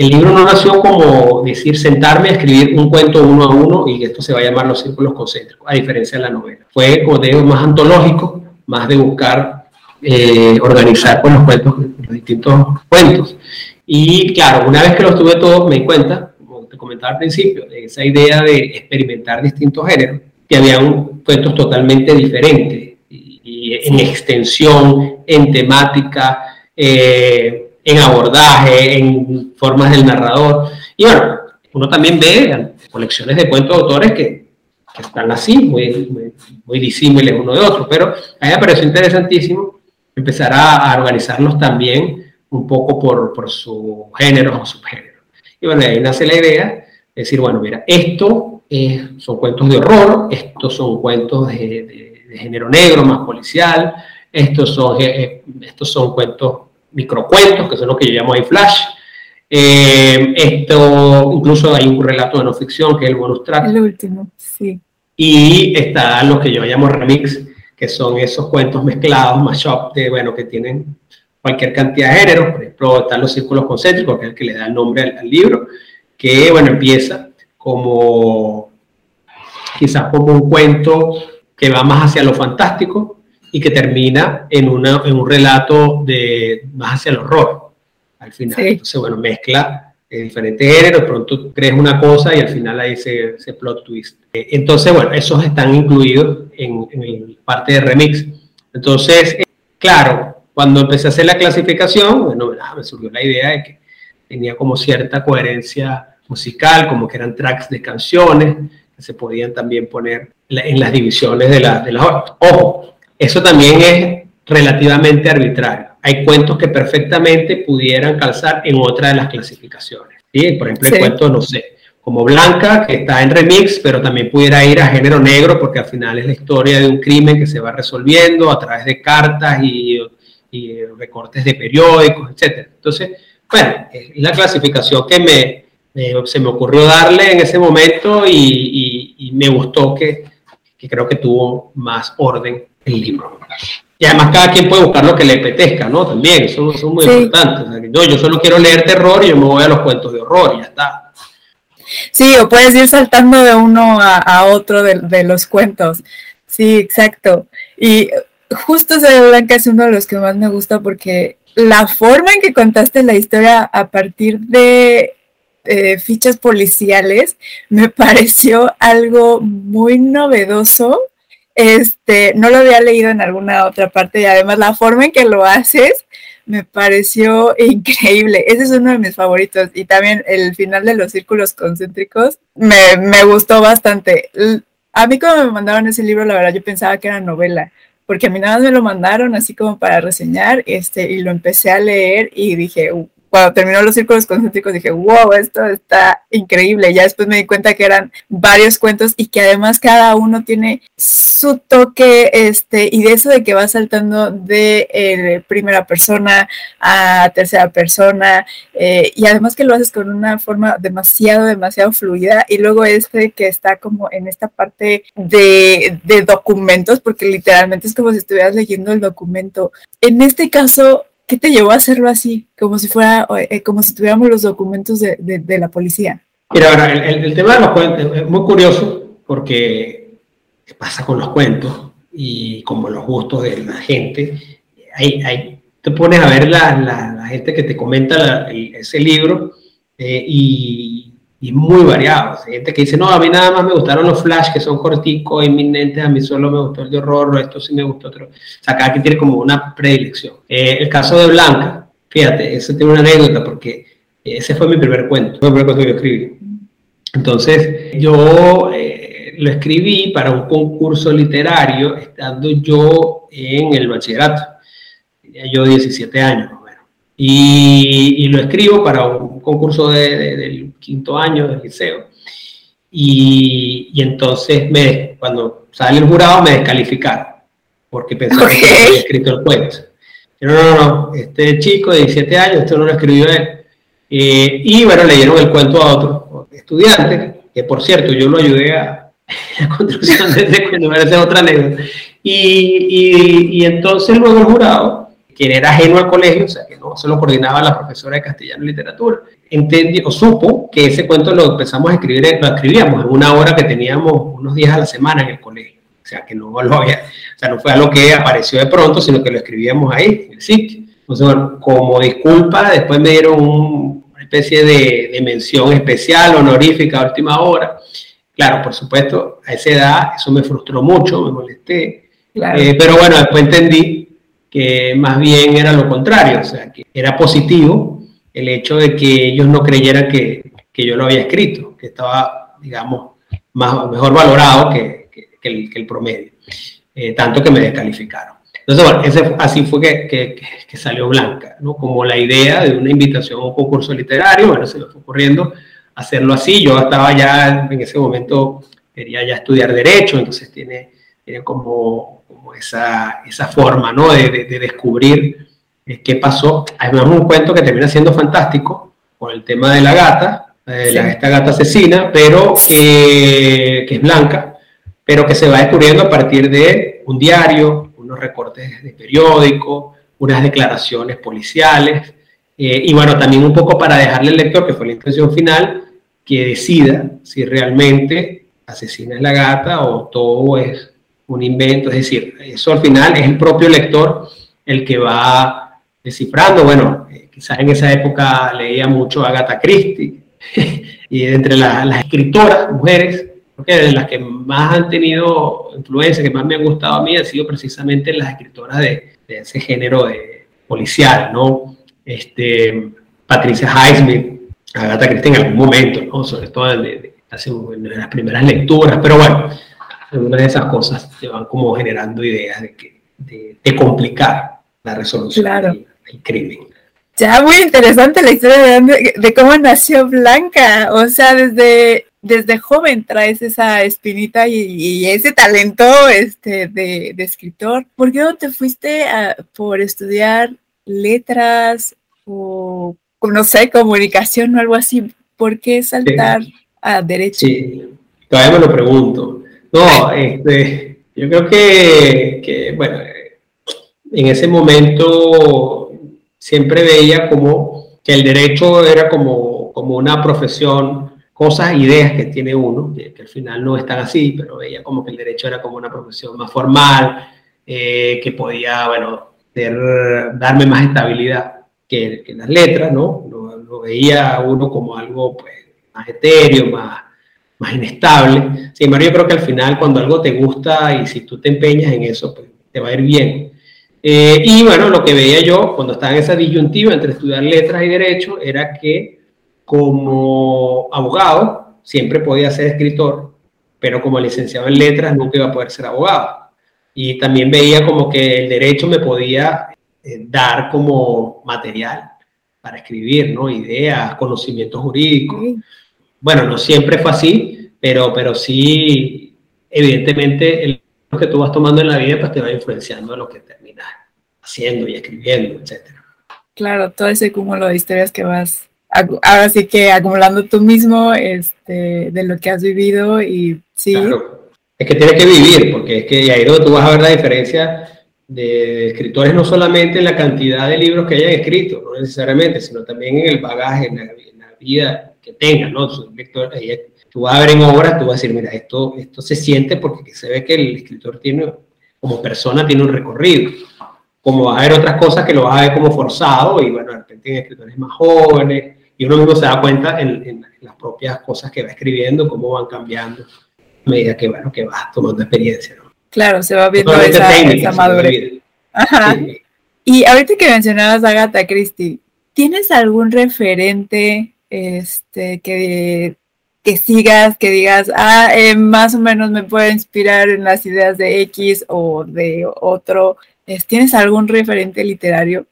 Speaker 2: el libro no nació como decir sentarme a escribir un cuento uno a uno y esto se va a llamar los círculos concéntricos, a diferencia de la novela. Fue, como digo, más antológico, más de buscar eh, organizar pues, los cuentos, los distintos cuentos. Y claro, una vez que los tuve todos, me di cuenta, como te comentaba al principio, de esa idea de experimentar distintos géneros, que habían cuentos totalmente diferentes y, en extensión, en temática. Eh, en abordaje, en formas del narrador. Y bueno, uno también ve colecciones de cuentos de autores que, que están así, muy, muy, disímiles uno de otro, pero a mí me pareció interesantísimo empezar a, organizarlos también un poco por, por sus géneros o subgéneros. Y bueno, ahí nace la idea de decir, bueno, mira, esto son cuentos de horror, estos son cuentos de, de, género negro, más policial, estos son, eh, eh, estos son cuentos microcuentos, que son los que yo llamo ahí flash. Eh, esto, incluso hay un relato de no ficción, que es el bonus track.
Speaker 1: El último, sí.
Speaker 2: Y están los que yo llamo remix, que son esos cuentos mezclados, mashup, de, bueno, que tienen cualquier cantidad de géneros. Por ejemplo, están los círculos concéntricos, que es el que le da el nombre al, libro, que, bueno, empieza como quizás como un cuento que va más hacia lo fantástico, y que termina en, una, en un relato de más hacia el horror al final. Entonces, bueno, mezcla eh, diferentes géneros, pronto crees una cosa y al final ahí se, se plot twist. Eh, entonces, bueno, esos están incluidos en, en parte de remix. Entonces, eh, claro, cuando empecé a hacer la clasificación, bueno, me surgió la idea de que tenía como cierta coherencia musical, como que eran tracks de canciones que se podían también poner en las divisiones de, la, de las Ojo, eso también es relativamente arbitrario. Hay cuentos que perfectamente pudieran calzar en otra de las clasificaciones. ¿sí? Por ejemplo, el cuento, no sé, como Blanca, que está en remix, pero también pudiera ir a género negro, porque al final es la historia de un crimen que se va resolviendo a través de cartas y, recortes de periódicos, etc. Entonces, bueno, es la clasificación que me, se me ocurrió darle en ese momento y, me gustó que, que, creo que tuvo más orden el libro. Y además cada quien puede buscar lo que le apetezca, ¿no? También, eso, es muy importante. no, yo solo quiero leer terror y yo me voy a los cuentos de horror y ya está.
Speaker 1: Sí, o puedes ir saltando de uno a, otro de, los cuentos. Sí, exacto. Y justo ese Blanca es uno de los que más me gusta porque la forma en que contaste la historia a partir de eh, fichas policiales me pareció algo muy novedoso. Este, no lo había leído en alguna otra parte y además la forma en que lo haces me pareció increíble. Ese es uno de mis favoritos. Y también el final de los círculos concéntricos me, me gustó bastante. A mí cuando me mandaron ese libro, la verdad yo pensaba que era novela, porque a mí nada más me lo mandaron así como para reseñar, este, y lo empecé a leer y dije, cuando terminó los círculos concéntricos dije, wow, esto está increíble. Ya después me di cuenta que eran varios cuentos y que además cada uno tiene su toque, este, y de eso de que va saltando de eh, primera persona a tercera persona, eh, y además que lo haces con una forma demasiado, demasiado fluida, y luego este que está como en esta parte de, de documentos, porque literalmente es como si estuvieras leyendo el documento. En este caso, ¿Qué te llevó a hacerlo así? Como si fuera, eh, como si tuviéramos los documentos de, de, la policía.
Speaker 2: Mira, ahora, el, el, tema de los cuentos es muy curioso porque pasa con los cuentos y como los gustos de la gente. Hay, hay, te pones a ver la, la, gente que te comenta ese libro eh, y y muy variados. Hay gente que dice, no, a mí nada más me gustaron los flash que son corticos, inminentes, a mí solo me gustó el de horror, esto sí me gustó otro. O sea, cada quien tiene como una predilección. Eh, el caso de Blanca, fíjate, ese tiene una anécdota porque ese fue mi primer cuento, fue el primer cuento que yo escribí. Entonces, yo eh, lo escribí para un concurso literario estando yo en el bachillerato. Tenía yo 17 años. Y, lo escribo para un concurso de, del quinto año del liceo. Y, y, entonces, me, cuando sale el jurado, me descalificaron, porque pensaron que había escrito el cuento. Pero no, no, no, este chico de 17 años, esto no lo escribió él. Eh, y bueno, leyeron el cuento a otro estudiante, que por cierto, yo lo ayudé a la construcción de ese cuento, esa es otra anécdota. Y, y, y entonces luego el jurado quien era ajeno al colegio, o sea, que no se lo coordinaba la profesora de castellano y literatura, entendió, o supo que ese cuento lo empezamos a escribir, lo escribíamos en una hora que teníamos unos días a la semana en el colegio. O sea, que no lo había, o sea, no fue algo que apareció de pronto, sino que lo escribíamos ahí, en el sitio. Entonces, bueno, como disculpa, después me dieron una especie de, mención especial, honorífica, a última hora. Claro, por supuesto, a esa edad eso me frustró mucho, me molesté. Eh, pero bueno, después entendí que más bien era lo contrario, o sea, que era positivo el hecho de que ellos no creyeran que, que yo lo había escrito, que estaba, digamos, más, mejor valorado que, que, el, promedio, eh, tanto que me descalificaron. Entonces, bueno, ese, así fue que, que, salió Blanca, ¿no? Como la idea de una invitación a un concurso literario, bueno, se me fue ocurriendo hacerlo así, yo estaba ya en ese momento, quería ya estudiar Derecho, entonces tiene, tiene como esa, esa forma ¿no? de, de, descubrir eh, qué pasó. Hay un cuento que termina siendo fantástico con el tema de la gata, eh, la, esta gata asesina, pero que, que, es blanca, pero que se va descubriendo a partir de un diario, unos recortes de periódico, unas declaraciones policiales, eh, y bueno, también un poco para dejarle al lector, que fue la intención final, que decida si realmente asesina es la gata o todo es un invento, es decir, eso al final es el propio lector el que va descifrando. Bueno, eh, quizás en esa época leía mucho a Agatha Christie y entre las escritoras, mujeres, porque de las que más han tenido influencia, que más me han gustado a mí, han sido precisamente las escritoras de, ese género de policial, ¿no? Este, Patricia Highsmith, Agatha Christie en algún momento, ¿no? Sobre todo de, de las primeras lecturas, pero bueno, algunas de esas cosas te van como generando ideas de, que, de, complicar la resolución del, crimen.
Speaker 1: Ya, muy interesante la historia de, cómo nació Blanca. O sea, desde, desde joven traes esa espinita y, ese talento este, de, escritor. ¿Por qué no te fuiste por estudiar letras o, no sé, comunicación o algo así? ¿Por qué saltar a derecho?
Speaker 2: Sí, todavía me lo pregunto. No, este, yo creo que, que, bueno, en ese momento siempre veía como que el derecho era como, como una profesión, cosas, ideas que tiene uno, que, al final no están así, pero veía como que el derecho era como una profesión más formal, eh, que podía, bueno, darme más estabilidad que, las letras, ¿no? Lo, veía uno como algo pues, más etéreo, más, más inestable. Sin embargo, yo creo que al final cuando algo te gusta y si tú te empeñas en eso, pues te va a ir bien. Eh, y bueno, lo que veía yo cuando estaba en esa disyuntiva entre estudiar letras y derecho era que como abogado siempre podía ser escritor, pero como licenciado en letras nunca iba a poder ser abogado. Y también veía como que el derecho me podía eh, dar como material para escribir, ¿no? Ideas, conocimientos jurídicos. Bueno, no siempre fue así, pero, pero sí, evidentemente, el que tú vas tomando en la vida pues te va influenciando en lo que terminas haciendo y escribiendo, etcétera.
Speaker 1: Claro, todo ese cúmulo de historias que vas ahora sí que acumulando tú mismo este, de lo que has vivido y sí. Claro.
Speaker 2: Es que tienes que vivir, porque es que ahí donde tú vas a ver la diferencia de escritores, no solamente en la cantidad de libros que hayan escrito, no necesariamente, sino también en el bagaje, en la, vida que tengan, ¿no? Tú vas a ver en obras, tú vas a decir, mira, esto, esto se siente porque se ve que el escritor tiene, como persona, tiene un recorrido. Como vas a ver otras cosas que lo vas a ver como forzado, y bueno, de repente en escritores más jóvenes, y uno mismo se da cuenta en, las propias cosas que va escribiendo, cómo van cambiando a medida que, bueno, que vas tomando experiencia. ¿no?
Speaker 1: Claro, se va viendo esa, madurez. Ajá. Y ahorita que mencionabas a Agatha Christie, ¿tienes algún referente este, que que sigas, que digas, ah, eh, más o menos me puede inspirar en las ideas de X o de otro. ¿Tienes algún referente literario?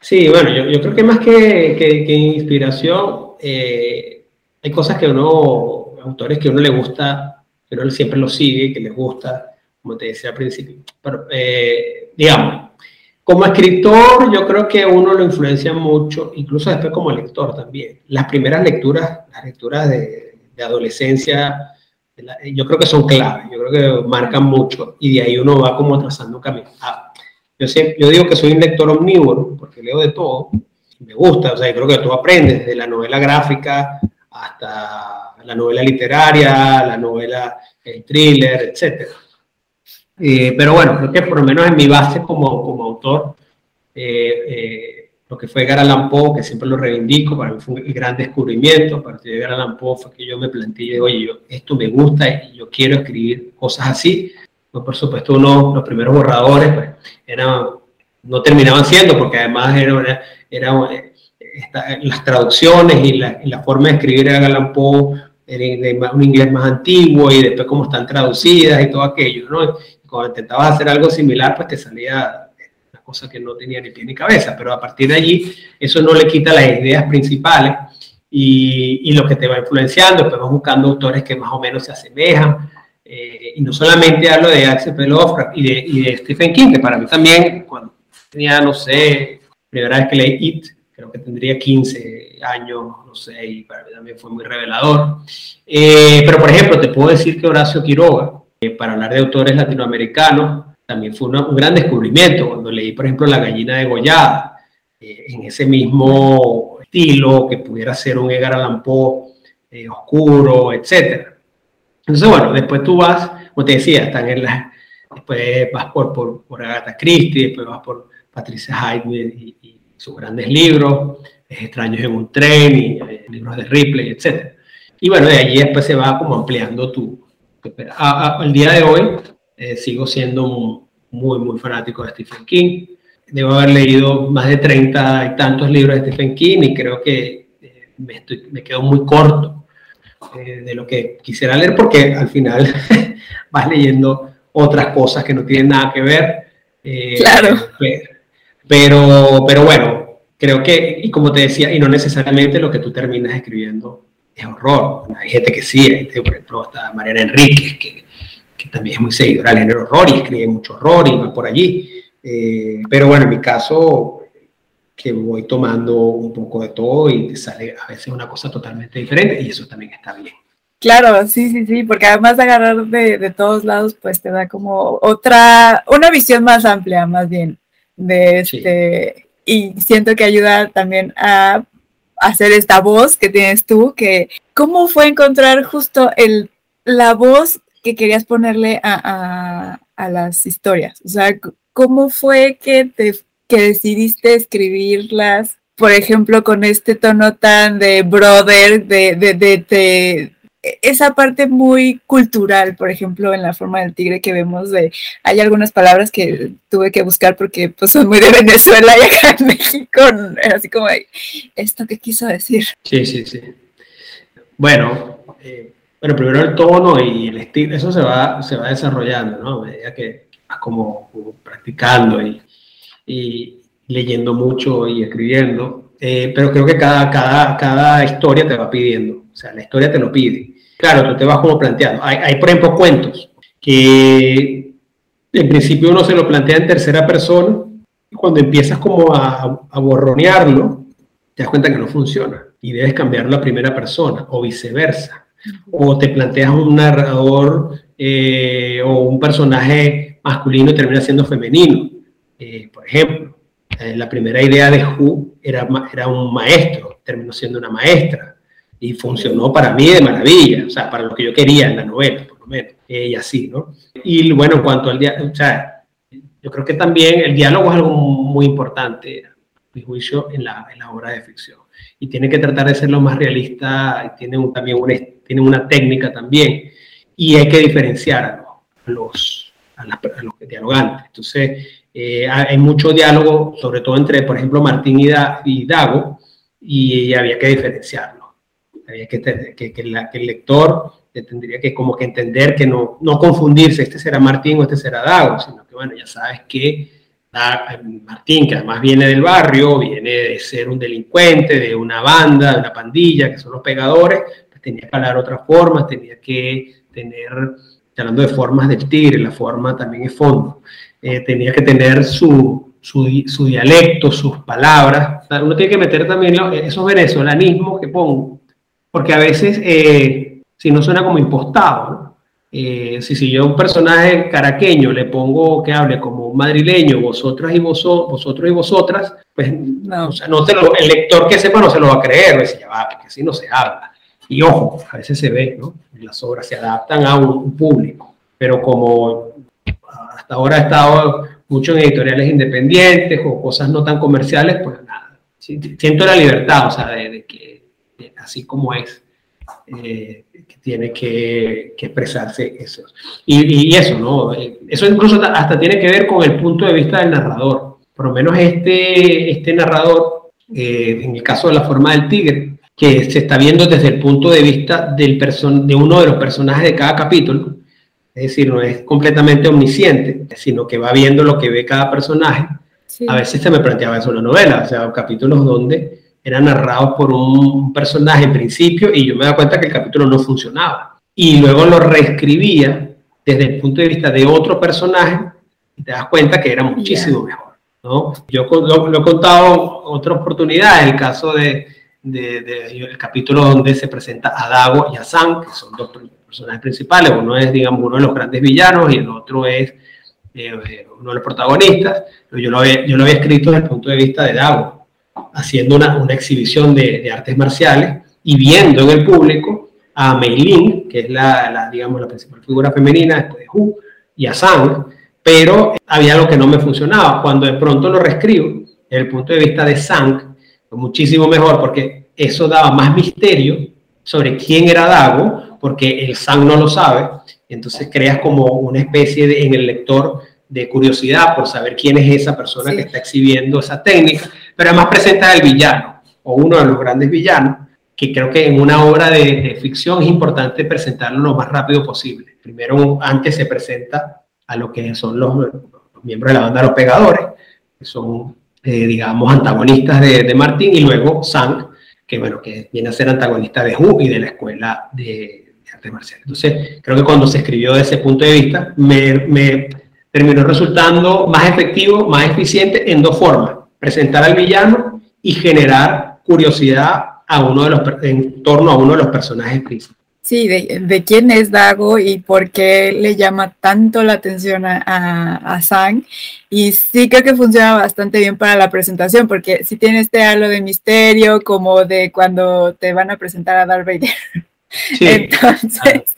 Speaker 2: Sí, bueno, yo, creo que más que, que, inspiración, eh, hay cosas que uno, autores que uno le gusta, que uno siempre lo sigue, que les gusta, como te decía al principio. Pero, eh, digamos, como escritor, yo creo que uno lo influencia mucho, incluso después como lector también. Las primeras lecturas, las lecturas de de adolescencia, yo creo que son claves, yo creo que marcan mucho y de ahí uno va como trazando un camino. Ah, yo, sé, yo digo que soy un lector omnívoro porque leo de todo, me gusta, o sea, yo creo que tú aprendes desde la novela gráfica hasta la novela literaria, la novela el thriller, etc. Eh, pero bueno, creo que por lo menos en mi base como, como autor, eh, eh, lo que fue Edgar Poe, que siempre lo reivindico, para mí fue un gran descubrimiento, a partir de Edgar Poe fue que yo me planteé, oye, yo, esto me gusta y yo quiero escribir cosas así. Pues, por supuesto, uno, los primeros borradores, pues, no terminaban siendo, porque además era, era eh, las traducciones y la, forma de escribir de Edgar Poe de un inglés más antiguo y después cómo están traducidas y todo aquello, ¿no? cuando intentabas hacer algo similar, pues te salía cosa que no tenía ni pie ni cabeza, pero a partir de allí eso no le quita las ideas principales y, y lo que te va influenciando, pues vas buscando autores que más o menos se asemejan, eh, y no solamente hablo de Axel Lovecraft y de, y de Stephen King, que para mí también, cuando tenía, no sé, primera vez que leí It, creo que tendría 15 años, no sé, y para mí también fue muy revelador. Eh, pero, por ejemplo, te puedo decir que Horacio Quiroga, eh, para hablar de autores latinoamericanos, también fue un gran descubrimiento cuando leí, por ejemplo, La gallina degollada, eh, en ese mismo estilo, que pudiera ser un Edgar Allan Poe eh, oscuro, etc. Entonces, bueno, después tú vas, como te decía, están en la, después vas por, por, por Agatha Christie, después vas por Patricia Highsmith y, sus grandes libros, Extraños en un tren y eh, libros de Ripley, etc. Y bueno, de allí después se va como ampliando tu... el día de hoy, eh, sigo siendo muy, muy fanático de Stephen King. Debo haber leído más de 30 y tantos libros de Stephen King y creo que eh, me, estoy, me, quedo muy corto eh, de lo que quisiera leer porque al final vas leyendo otras cosas que no tienen nada que ver.
Speaker 1: claro.
Speaker 2: Pero, pero, bueno, creo que, y como te decía, y no necesariamente lo que tú terminas escribiendo es horror. Hay gente que sí, por ejemplo, está Mariana Enríquez, que, que también es muy seguidora del género horror y escribe mucho horror y va por allí. Eh, pero bueno, en mi caso, que voy tomando un poco de todo y te sale a veces una cosa totalmente diferente y eso también está bien.
Speaker 1: Claro, sí, sí, sí, porque además de agarrar de, de todos lados, pues te da como otra, una visión más amplia, más bien, de este, y siento que ayuda también a hacer esta voz que tienes tú, que cómo fue encontrar justo el, la voz que querías ponerle a, a, a las historias, o sea, ¿cómo fue que, te, que decidiste escribirlas, por ejemplo, con este tono tan de brother, de, de, de, esa parte muy cultural, por ejemplo, en la forma del tigre que vemos de, hay algunas palabras que tuve que buscar porque pues, son muy de Venezuela y acá en México, así como, ¿esto qué quiso decir?
Speaker 2: Sí, sí, sí. Bueno, eh, bueno, primero el tono y el estilo, eso se va, se va desarrollando, ¿no? A medida que como, practicando y, y, leyendo mucho y escribiendo, eh, pero creo que cada, cada, cada historia te va pidiendo, o sea, la historia te lo pide. Claro, tú te vas como planteando. Hay, hay por ejemplo, cuentos que en principio uno se lo plantea en tercera persona y cuando empiezas como a, a borronearlo, te das cuenta que no funciona y debes cambiarlo a primera persona o viceversa. O te planteas un narrador eh, o un personaje masculino termina siendo femenino. Eh, por ejemplo, eh, la primera idea de Who era, era un maestro, terminó siendo una maestra y funcionó para mí de maravilla, o sea, para lo que yo quería en la novela, por lo menos, eh, y así, ¿no? Y bueno, en cuanto al diálogo, o sea, yo creo que también el diálogo es algo muy importante, mi juicio, en la, en la obra de ficción. Y tiene que tratar de ser lo más realista, y tiene un, también una, tiene una técnica también, y hay que diferenciar a los a, los dialogantes. Entonces, eh, hay mucho diálogo, sobre todo entre, por ejemplo, Martín y, Dago, y, había que diferenciarlo. Había que, que, que, el lector tendría que como que entender que no, no confundirse, este será Martín o este será Dago, sino que, bueno, ya sabes que Martín, que además viene del barrio, viene de ser un delincuente, de una banda, de una pandilla, que son los pegadores, pues tenía que hablar otras formas, tenía que tener hablando de formas del tigre, la forma también es fondo, eh, tenía que tener su, su, su, dialecto, sus palabras. uno tiene que meter también esos venezolanismos que pongo, porque a veces, eh, si no suena como impostado, eh, si, si yo a un personaje caraqueño le pongo que hable como un madrileño, vosotras y vosotros y vosotras, pues no, no el lector que sepa no se lo va a creer, pues, ya va, porque así no se habla. Y ojo, a veces se ve, ¿no? Las obras se adaptan a un, público, pero como hasta ahora he estado mucho en editoriales independientes o cosas no tan comerciales, pues nada, siento la libertad, o sea, de, que así como es, eh, que tiene que, expresarse eso. Y, eso, ¿no? Eso incluso hasta tiene que ver con el punto de vista del narrador. Por lo menos este, este narrador, eh, en el caso de la forma del tigre, que se está viendo desde el punto de vista del de uno de los personajes de cada capítulo. Es decir, no es completamente omnisciente, sino que va viendo lo que ve cada personaje. A veces se me planteaba eso en la novela, o sea, capítulos donde eran narrados por un personaje en principio y yo me daba cuenta que el capítulo no funcionaba. Y luego lo reescribía desde el punto de vista de otro personaje y te das cuenta que era muchísimo mejor. ¿no? Yo lo, lo he contado otra oportunidad, el caso de, de, el capítulo donde se presenta a Dago y a San, que son dos personajes principales. Uno es, digamos, uno de los grandes villanos y el otro es eh, uno de los protagonistas. Yo lo, había, yo lo había escrito desde el punto de vista de Dago, haciendo una, una exhibición de, de, artes marciales y viendo en el público a Mei Ling, que es la, la, digamos, la principal figura femenina después de Hu, y a Sang, pero había algo que no me funcionaba. Cuando de pronto lo reescribo, desde el punto de vista de Sang, muchísimo mejor porque eso daba más misterio sobre quién era Dago, porque el Sang no lo sabe, entonces creas como una especie de, en el lector de curiosidad por saber quién es esa persona que está exhibiendo esa técnica, pero además presenta al villano, o uno de los grandes villanos, que creo que en una obra de, ficción es importante presentarlo lo más rápido posible. Primero, antes se presenta a lo que son los, los miembros de la banda Los Pegadores, que son eh, digamos, antagonistas de, de, Martín, y luego Sang, que bueno, que viene a ser antagonista de Hu y de la escuela de, de artes marciales. Entonces, creo que cuando se escribió desde ese punto de vista, me, me terminó resultando más efectivo, más eficiente en dos formas, presentar al villano y generar curiosidad a uno de los, en torno a uno de los personajes principales.
Speaker 1: Sí, de, quién es Dago y por qué le llama tanto la atención a, a, Sang. Y sí creo que funciona bastante bien para la presentación, porque si tiene este halo de misterio, como de cuando te van a presentar a Darth Vader. Entonces,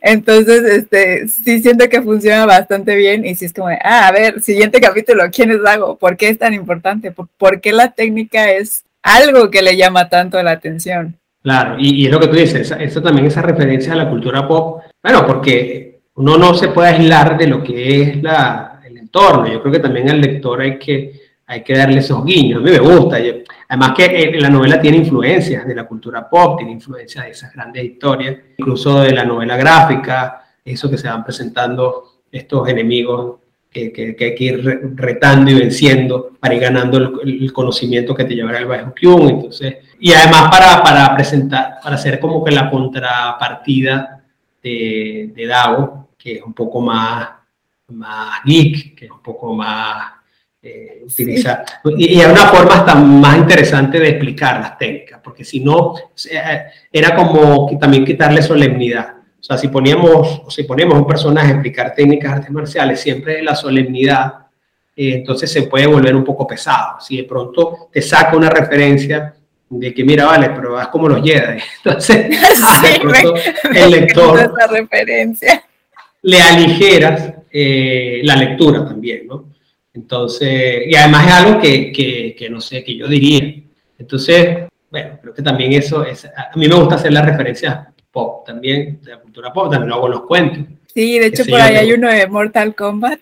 Speaker 1: entonces, este, sí siento que funciona bastante bien y sí es como, ah, a ver, siguiente capítulo, ¿quién es Dago? ¿Por qué es tan importante? ¿Por, qué la técnica es algo que le llama tanto la atención?
Speaker 2: Claro, y, es lo que tú dices, eso también esa referencia a la cultura pop, bueno, porque uno no se puede aislar de lo que es la, el entorno, yo creo que también al lector hay que, hay que darle esos guiños, a mí me gusta, además que eh, la novela tiene influencias de la cultura pop, tiene influencias de esas grandes historias, incluso de la novela gráfica, eso que se van presentando estos enemigos que, que, hay que ir retando y venciendo para ir ganando el, conocimiento que te llevará el Bajo Kyun. Entonces, y además para, para, presentar, para hacer como que la contrapartida de, de DAO, que es un poco más, más geek, que es un poco más eh, utiliza. Y, y, hay una forma hasta más interesante de explicar las técnicas, porque si no, eh, era como también quitarle solemnidad. O sea, si poníamos, si poníamos un personaje a explicar técnicas artes marciales, siempre la solemnidad, eh, entonces se puede volver un poco pesado. Si de pronto te saca una referencia de que, mira, vale, pero es como los Jedi. Entonces, el lector referencia. le aligeras eh, la lectura también, ¿no? Entonces, y además es algo que, que, que, no sé, que yo diría. Entonces, bueno, creo que también eso es, a mí me gusta hacer la referencia pop también, de la cultura pop, también lo hago en los cuentos.
Speaker 1: Sí, de hecho por ahí hay uno de Mortal Kombat.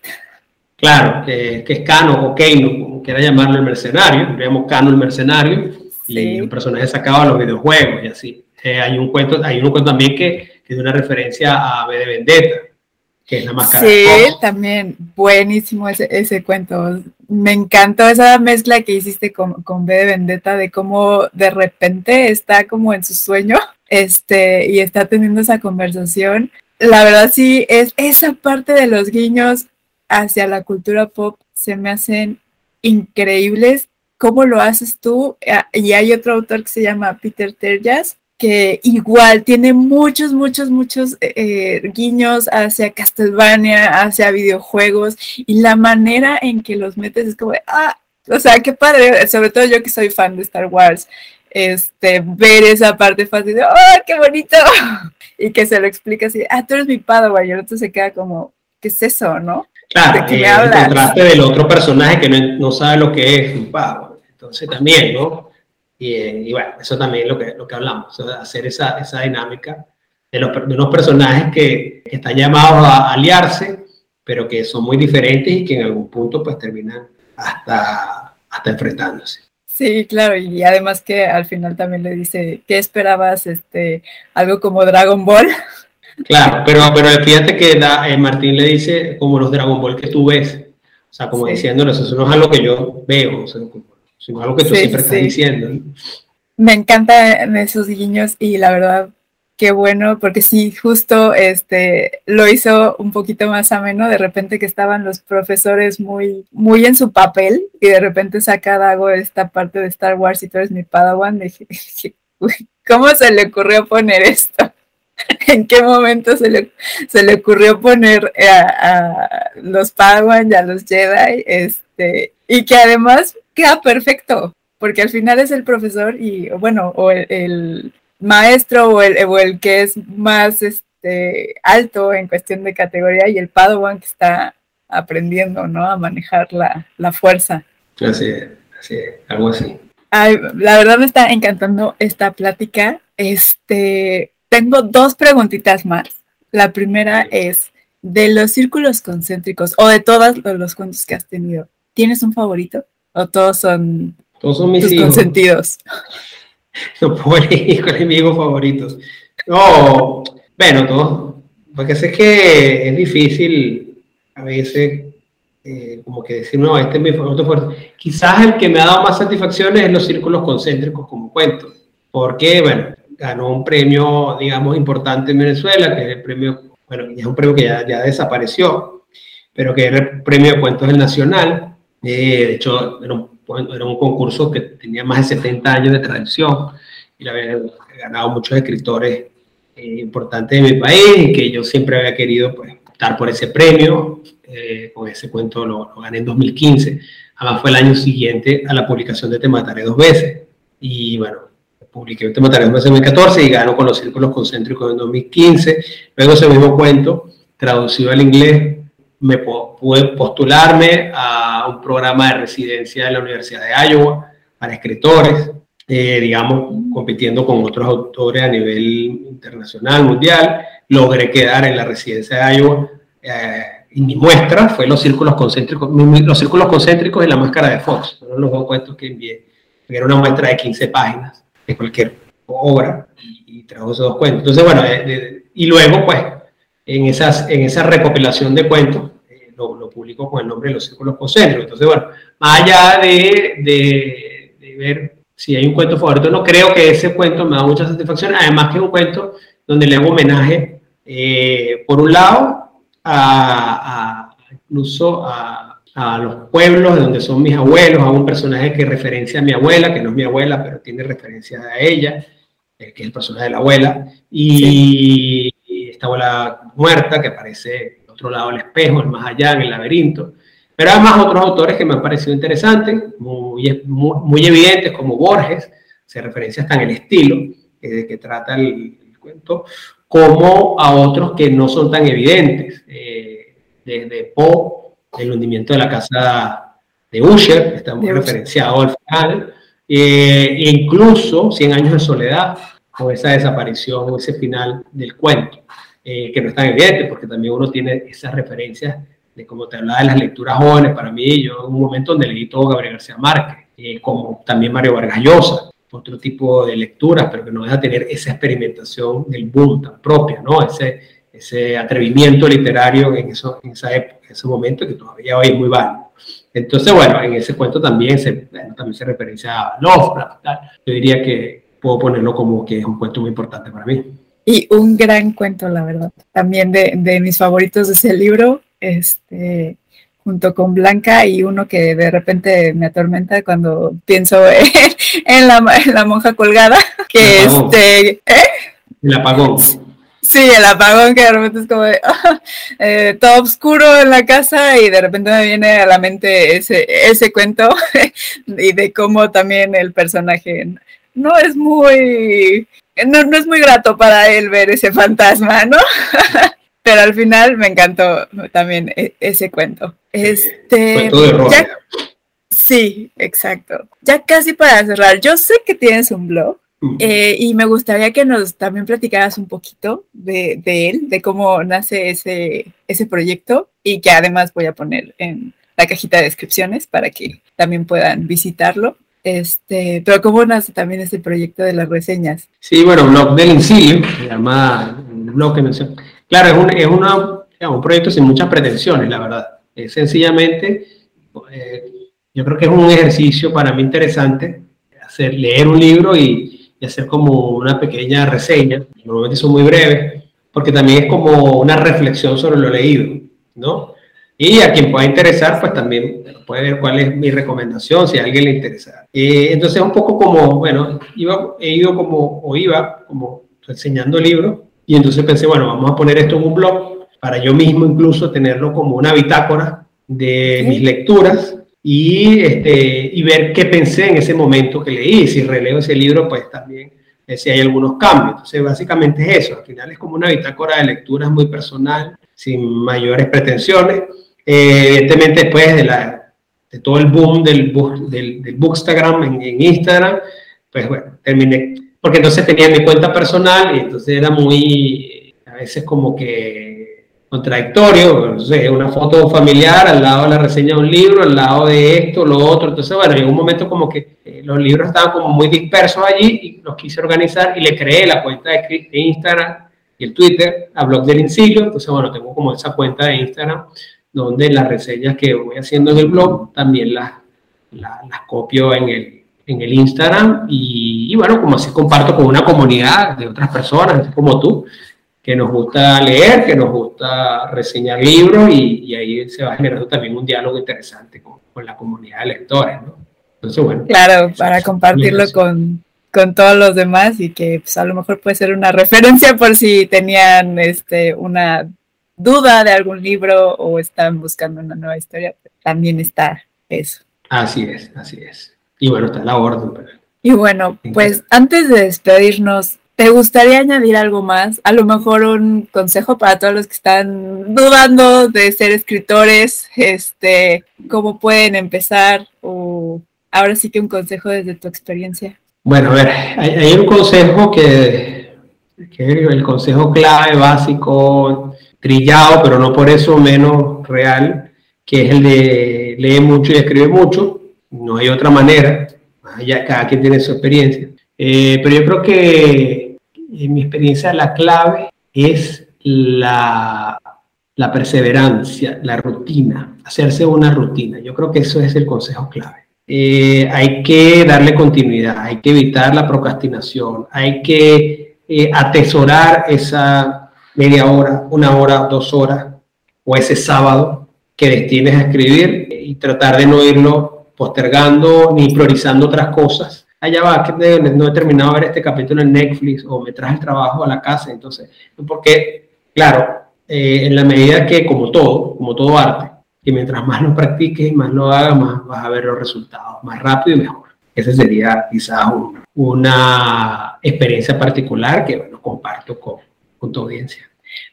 Speaker 2: Claro, que, que es Kano o Keino, como quiera llamarlo el mercenario, le llamo Kano el mercenario, y un personaje sacado a los videojuegos y así. Eh, hay un cuento, hay un cuento también que, que es una referencia a B de Vendetta, que es la máscara.
Speaker 1: Sí, también, buenísimo ese, ese cuento. Me encantó esa mezcla que hiciste con, con B de Vendetta, de cómo de repente está como en su sueño este, y está teniendo esa conversación. La verdad sí, es esa parte de los guiños hacia la cultura pop se me hacen increíbles. ¿Cómo lo haces tú? Ah, y hay otro autor que se llama Peter Terjas, que igual tiene muchos, muchos, muchos eh, guiños hacia Castlevania, hacia videojuegos, y la manera en que los metes es como, ah, o sea, qué padre, sobre todo yo que soy fan de Star Wars este, ver esa parte fácil de, ¡oh, qué bonito! Y que se lo explica así, ah, tú eres mi Padawan, y el otro se queda como, ¿qué es eso, no?
Speaker 2: Claro, ¿De eh, el contraste del otro personaje que no, sabe lo que es un Padawan. Entonces también, ¿no? Y, eh, y, bueno, eso también es lo que, lo que hablamos, hacer esa, esa dinámica de, los, de unos personajes que, que, están llamados a aliarse, pero que son muy diferentes y que en algún punto pues terminan hasta, hasta enfrentándose.
Speaker 1: Sí, claro, y además que al final también le dice, ¿qué esperabas? Este, algo como Dragon Ball.
Speaker 2: Claro, pero, pero fíjate que eh, Martín le dice como los Dragon Ball que tú ves, o sea, como diciéndole, eso no es algo que yo veo, algo que tú siempre estás diciendo.
Speaker 1: Me encantan esos guiños y la verdad qué bueno, porque sí, justo este lo hizo un poquito más ameno, de repente que estaban los profesores muy, muy en su papel, y de repente saca Dago esta parte de Star Wars y tú eres mi Padawan, dije, ¿cómo se le ocurrió poner esto? ¿En qué momento se le, se le ocurrió poner a, los Padawan y a los Jedi? Este, y que además queda perfecto, porque al final es el profesor y, bueno, o el maestro o el, el que es más este, alto en cuestión de categoría y el Padawan que está aprendiendo, ¿no? A manejar la, la fuerza.
Speaker 2: Así es, así es, algo así.
Speaker 1: la verdad me está encantando esta plática. Este, tengo dos preguntitas más. La primera es, de los círculos concéntricos o de todos los cuentos que has tenido, ¿tienes un favorito? ¿O todos son,
Speaker 2: todos son mis
Speaker 1: tus consentidos?
Speaker 2: no puedo elegir enemigos favoritos. No, bueno, todo, porque sé que es difícil a veces eh, como que decir, no, este es mi formato fuerte. Quizás el que me ha dado más satisfacciones es los círculos concéntricos como cuento, porque, bueno, ganó un premio, digamos, importante en Venezuela, que es el premio, bueno, es un premio que ya, ya desapareció, pero que era el premio de cuentos del Nacional. Eh, de hecho, era un, era un concurso que tenía más de 70 años de tradición y lo había ganado muchos escritores eh, importantes de mi país y que yo siempre había querido pues, optar por ese premio. Eh, con ese cuento lo, gané en 2015. Además fue el año siguiente a la publicación de Te Mataré dos veces. Y bueno, publiqué Te Mataré dos veces en 2014 y ganó con los círculos concéntricos en 2015. Luego ese mismo cuento, traducido al inglés, me pude postularme a un programa de residencia de la Universidad de Iowa para escritores. Eh, digamos, compitiendo con otros autores a nivel internacional, mundial. Logré quedar en la residencia de Iowa eh, y mi muestra fue los círculos concéntricos, los círculos concéntricos y la máscara de Fox, fueron los dos cuentos que envié. Era una muestra de 15 páginas de cualquier obra y, trajo esos dos cuentos. Entonces, bueno, y luego, pues, en, esas, en esa recopilación de cuentos, eh, lo, lo, publico con el nombre de los círculos concéntricos. Entonces, bueno, más allá de, de, de ver si hay un cuento favorito, no creo que ese cuento me da mucha satisfacción, además que es un cuento donde le hago homenaje, eh, por un lado, a, incluso a, a, los pueblos de donde son mis abuelos, a un personaje que referencia a mi abuela, que no es mi abuela, pero tiene referencia a ella, eh, que es el personaje de la abuela, y, esta abuela muerta que aparece al otro lado del espejo, el más allá, en el laberinto. Pero además otros autores que me han parecido interesantes, muy, muy, evidentes, como Borges, se referencia hasta en el estilo eh, que trata el, cuento, como a otros que no son tan evidentes, eh, desde Poe, el hundimiento de la casa de Usher, está muy referenciado al final, eh, e incluso Cien años de soledad, con esa desaparición, ese final del cuento, que no es tan evidente, porque también uno tiene esas referencias como te hablaba de las lecturas jóvenes, para mí, yo en un momento donde leí todo Gabriel García Márquez, eh, como también Mario Vargas Llosa, otro tipo de lecturas, pero que no deja tener esa experimentación del boom tan propia, ¿no? Ese, ese atrevimiento literario en, eso, en esa época, en ese momento, que todavía hoy es muy válido. Entonces, bueno, en ese cuento también se, también se referencia a Lovecraft. Yo diría que puedo ponerlo como que es un cuento muy importante para mí.
Speaker 1: Y un gran cuento, la verdad. También de, de mis favoritos de ese libro, este, junto con Blanca y uno que de repente me atormenta cuando pienso en, la, monja colgada, que este... ¿eh?
Speaker 2: El apagón.
Speaker 1: Sí, el apagón que de repente es como eh, todo oscuro en la casa y de repente me viene a la mente ese, ese cuento y de cómo también el personaje no es muy, no, no es muy grato para él ver ese fantasma, ¿no? pero al final me encantó también e, ese cuento. Este, sí, exacto. Ya casi para cerrar, yo sé que tienes un blog eh, y me gustaría que nos también platicaras un poquito de, él, de cómo nace ese, ese proyecto y que además voy a poner en la cajita de descripciones para que también puedan visitarlo. Este, pero cómo nace también ese proyecto de las reseñas.
Speaker 2: Sí, bueno, blog del Incilio, se llama blog que mencioné Claro, es, un, es un proyecto sin muchas pretensiones, la verdad. Es sencillamente, eh, yo creo que es un ejercicio para mí interesante hacer, leer un libro y, y, hacer como una pequeña reseña. Normalmente son muy breves, porque también es como una reflexión sobre lo leído, ¿no? Y a quien pueda interesar, pues también puede ver cuál es mi recomendación, si a alguien le interesa. Eh, entonces, un poco como, bueno, iba, he ido como, o iba como enseñando libros y entonces pensé, bueno, vamos a poner esto en un blog para yo mismo incluso tenerlo como una bitácora de mis lecturas y, este, y ver qué pensé en ese momento que leí. Si releo ese libro, pues también eh, si hay algunos cambios. Entonces, básicamente es eso. Al final es como una bitácora de lecturas muy personal, sin mayores pretensiones. Eh, evidentemente, después de, la, de todo el boom del, del, del Bookstagram en, en Instagram, pues bueno, terminé porque entonces tenía mi cuenta personal y entonces era muy, a veces como que contradictorio, no sé, una foto familiar al lado de la reseña de un libro, al lado de esto, lo otro, entonces bueno, en un momento como que eh, los libros estaban como muy dispersos allí y los quise organizar y le creé la cuenta de, Instagram y el Twitter a Blog del Incilio, entonces bueno, tengo como esa cuenta de Instagram donde las reseñas que voy haciendo en el blog también las, las, copio en el, en el Instagram y, bueno, como así comparto con una comunidad de otras personas, como tú, que nos gusta leer, que nos gusta reseñar libros y, y ahí se va generando también un diálogo interesante con, con la comunidad de lectores, ¿no?
Speaker 1: Entonces, bueno. Claro, para compartirlo con, con todos los demás y que pues, a lo mejor puede ser una referencia por si tenían este, una duda de algún libro o están buscando una nueva historia, también está eso.
Speaker 2: Así es, así es. Y bueno, está la orden.
Speaker 1: Y bueno, pues antes de despedirnos, ¿te gustaría añadir algo más? A lo mejor un consejo para todos los que están dudando de ser escritores, este, cómo pueden empezar o ahora sí que un consejo desde tu experiencia.
Speaker 2: Bueno, a ver, hay, un consejo que, que el consejo clave, básico, trillado, pero no por eso menos real, que es el de lee mucho y escribe mucho. No hay otra manera, ya cada quien tiene su experiencia. Eh, pero yo creo que en mi experiencia la clave es la, la perseverancia, la rutina, hacerse una rutina. Yo creo que eso es el consejo clave. Eh, hay que darle continuidad, hay que evitar la procrastinación, hay que eh, atesorar esa media hora, una hora, dos horas, o ese sábado que destines a escribir y tratar de no irlo postergando ni priorizando otras cosas. Allá va, que no he terminado de ver este capítulo en Netflix o me traje el trabajo a la casa, entonces, porque, claro, eh, en la medida que, como todo, como todo arte, que mientras más lo practiques y más lo hagas, más vas a ver los resultados, más rápido y mejor. Esa sería quizás una experiencia particular que, bueno, comparto con, con tu audiencia.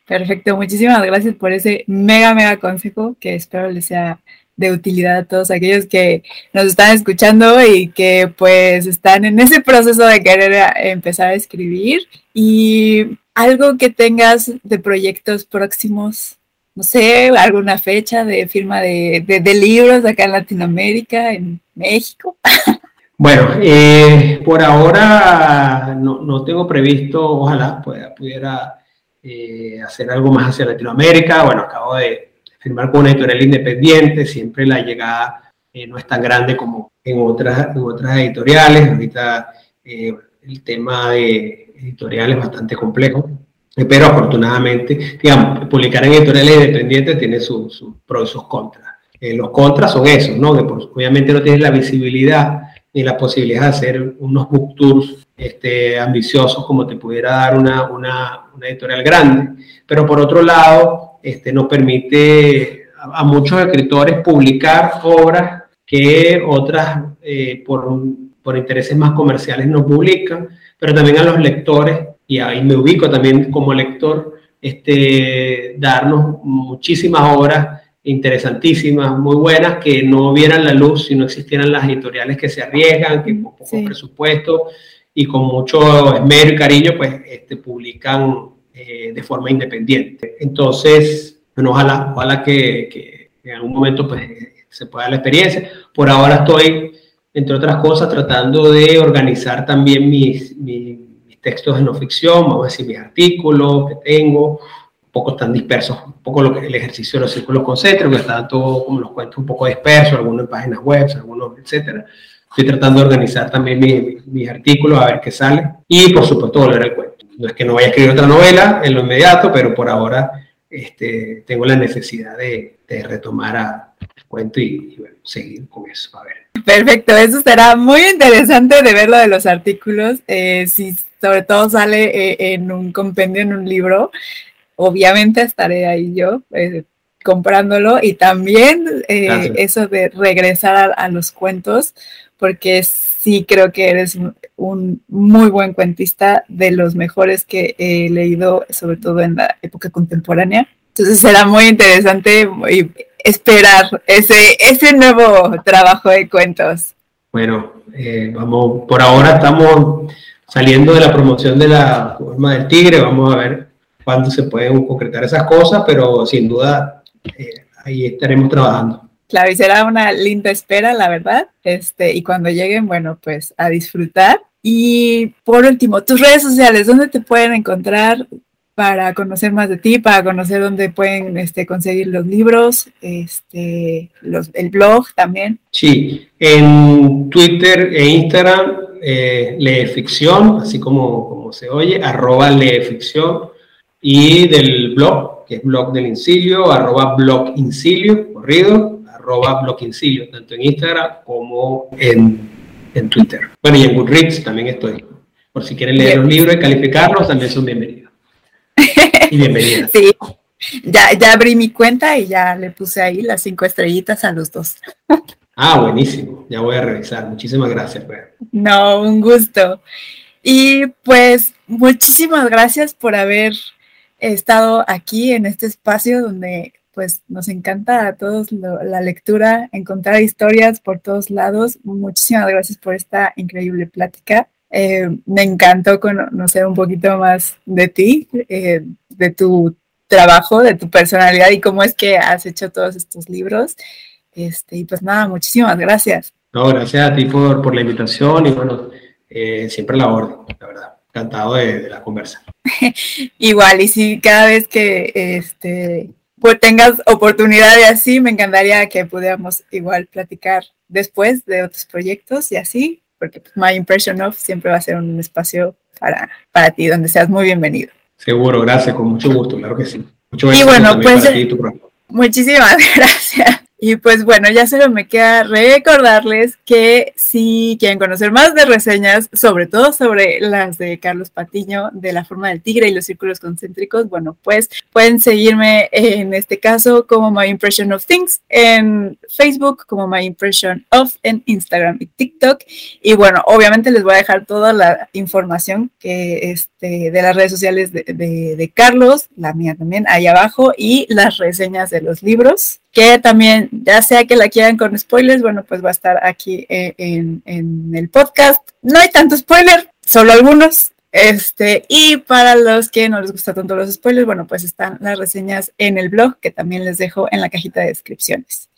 Speaker 1: Perfecto, muchísimas gracias por ese mega, mega consejo que espero les sea de utilidad a todos aquellos que nos están escuchando y que pues están en ese proceso de querer empezar a escribir y algo que tengas de proyectos próximos, no sé, alguna fecha de firma de, de, libros acá en Latinoamérica, en México.
Speaker 2: Bueno, eh, por ahora no, no, tengo previsto, ojalá pueda, pudiera eh, hacer algo más hacia Latinoamérica. Bueno, acabo de firmar con una editorial independiente, siempre la llegada eh, no es tan grande como en otras, en otras editoriales. Ahorita eh, el tema de editorial es bastante complejo, pero afortunadamente, digamos, publicar en editoriales independientes tiene sus pros y sus contras. los contras son esos, ¿no? Que obviamente no tienes la visibilidad ni la posibilidad de hacer unos book tours este, ambiciosos como te pudiera dar una, una, una, editorial grande, pero por otro lado este, nos permite a, muchos escritores publicar obras que otras eh, por, por intereses más comerciales no publican, pero también a los lectores, y ahí me ubico también como lector, este, darnos muchísimas obras interesantísimas, muy buenas, que no vieran la luz si no existieran las editoriales que se arriesgan, que con poco presupuesto y con mucho esmero y cariño, pues este, publican eh, de forma independiente. Entonces, bueno, ojalá, ojalá que, que, en algún momento pues, se pueda la experiencia. Por ahora estoy, entre otras cosas, tratando de organizar también mis, mis, mis textos de no ficción, vamos a decir, mis artículos que tengo, poco están dispersos, un poco lo que el ejercicio de los círculos concéntricos, está todo como los cuentos un poco dispersos, algunos en páginas web, algunos, etcétera. Estoy tratando de organizar también mis, mis artículos a ver qué sale y por supuesto volver al cuento. No es que no vaya a escribir otra novela en lo inmediato, pero por ahora este, tengo la necesidad de, de retomar a, el cuento y, bueno, seguir con eso. A ver.
Speaker 1: Perfecto, eso será muy interesante de ver lo de los artículos. Eh, si sobre todo sale eh, en un compendio, en un libro, obviamente estaré ahí yo eh, comprándolo y también eh, eso de regresar a, los cuentos, porque sí creo que eres un, muy buen cuentista, de los mejores que he leído, sobre todo en la época contemporánea. Entonces será muy interesante esperar ese, ese nuevo trabajo de cuentos.
Speaker 2: Bueno, eh, vamos, por ahora estamos saliendo de la promoción de la forma del tigre, vamos a ver cuándo se pueden concretar esas cosas, pero sin duda eh, ahí estaremos trabajando.
Speaker 1: Claro, y será una linda espera, la verdad. Este, y cuando lleguen, bueno, pues a disfrutar. Y por último, tus redes sociales, ¿dónde te pueden encontrar? para conocer más de ti, para conocer dónde pueden este, conseguir los libros, este, el blog también.
Speaker 2: Sí, en Twitter e Instagram, eh, lee ficción, así como, como se oye, arroba lee ficción, y del blog, que es blog del Incilio, arroba blog Incilio, corrido, arroba blog Incilio, tanto en Instagram como en, en Twitter. Bueno, y en Goodreads también estoy. Por si quieren leer los libros y calificarlos, también son bienvenidos. Y bienvenida.
Speaker 1: Sí, ya, ya abrí mi cuenta y ya le puse ahí las cinco estrellitas a los dos.
Speaker 2: Ah, buenísimo. Ya voy a revisar. Muchísimas gracias.
Speaker 1: No, un gusto. Y pues muchísimas gracias por haber estado aquí en este espacio donde pues nos encanta a todos la lectura, encontrar historias por todos lados. Muchísimas gracias por esta increíble plática. Eh, me encantó conocer un poquito más de ti, eh, de tu trabajo, de tu personalidad y cómo es que has hecho todos estos libros. Este, y pues nada, muchísimas gracias.
Speaker 2: No, gracias a ti por, por la invitación y bueno, eh, siempre la orden, la verdad. Encantado de, la conversa.
Speaker 1: Igual, y si cada vez que este, pues tengas oportunidad de así, me encantaría que pudiéramos igual platicar después de otros proyectos y así, porque pues, My Impression Of siempre va a ser un espacio para, para ti, donde seas muy bienvenido.
Speaker 2: Seguro, gracias, con mucho gusto, claro que sí.
Speaker 1: Mucho y bueno, pues, muchísimas gracias. Y pues bueno, ya solo me queda recordarles que si quieren conocer más de reseñas, sobre todo sobre las de Carlos Patiño, de la forma del tigre y los círculos concéntricos, bueno, pues pueden seguirme en este caso como My Impression of Things en Facebook, como My Impression of en Instagram y TikTok. Y bueno, obviamente les voy a dejar toda la información que este, de las redes sociales de, de Carlos, la mía también, ahí abajo, y las reseñas de los libros que también, ya sea que la quieran con spoilers, bueno, pues va a estar aquí eh, en, el podcast. No hay tanto spoiler, solo algunos. Este, y para los que no les gusta tanto los spoilers, bueno, pues están las reseñas en el blog, que también les dejo en la cajita de descripciones.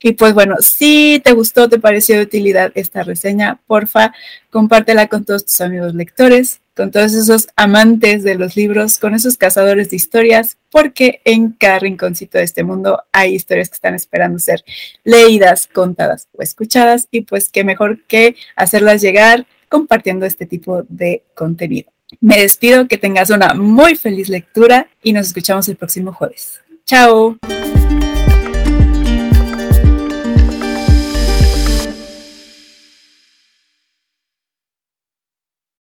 Speaker 1: Y pues bueno, si te gustó, te pareció de utilidad esta reseña, porfa, compártela con todos tus amigos lectores, con todos esos amantes de los libros, con esos cazadores de historias, porque en cada rinconcito de este mundo hay historias que están esperando ser leídas, contadas o escuchadas, y pues qué mejor que hacerlas llegar compartiendo este tipo de contenido. Me despido, que tengas una muy feliz lectura y nos escuchamos el próximo jueves. Chao.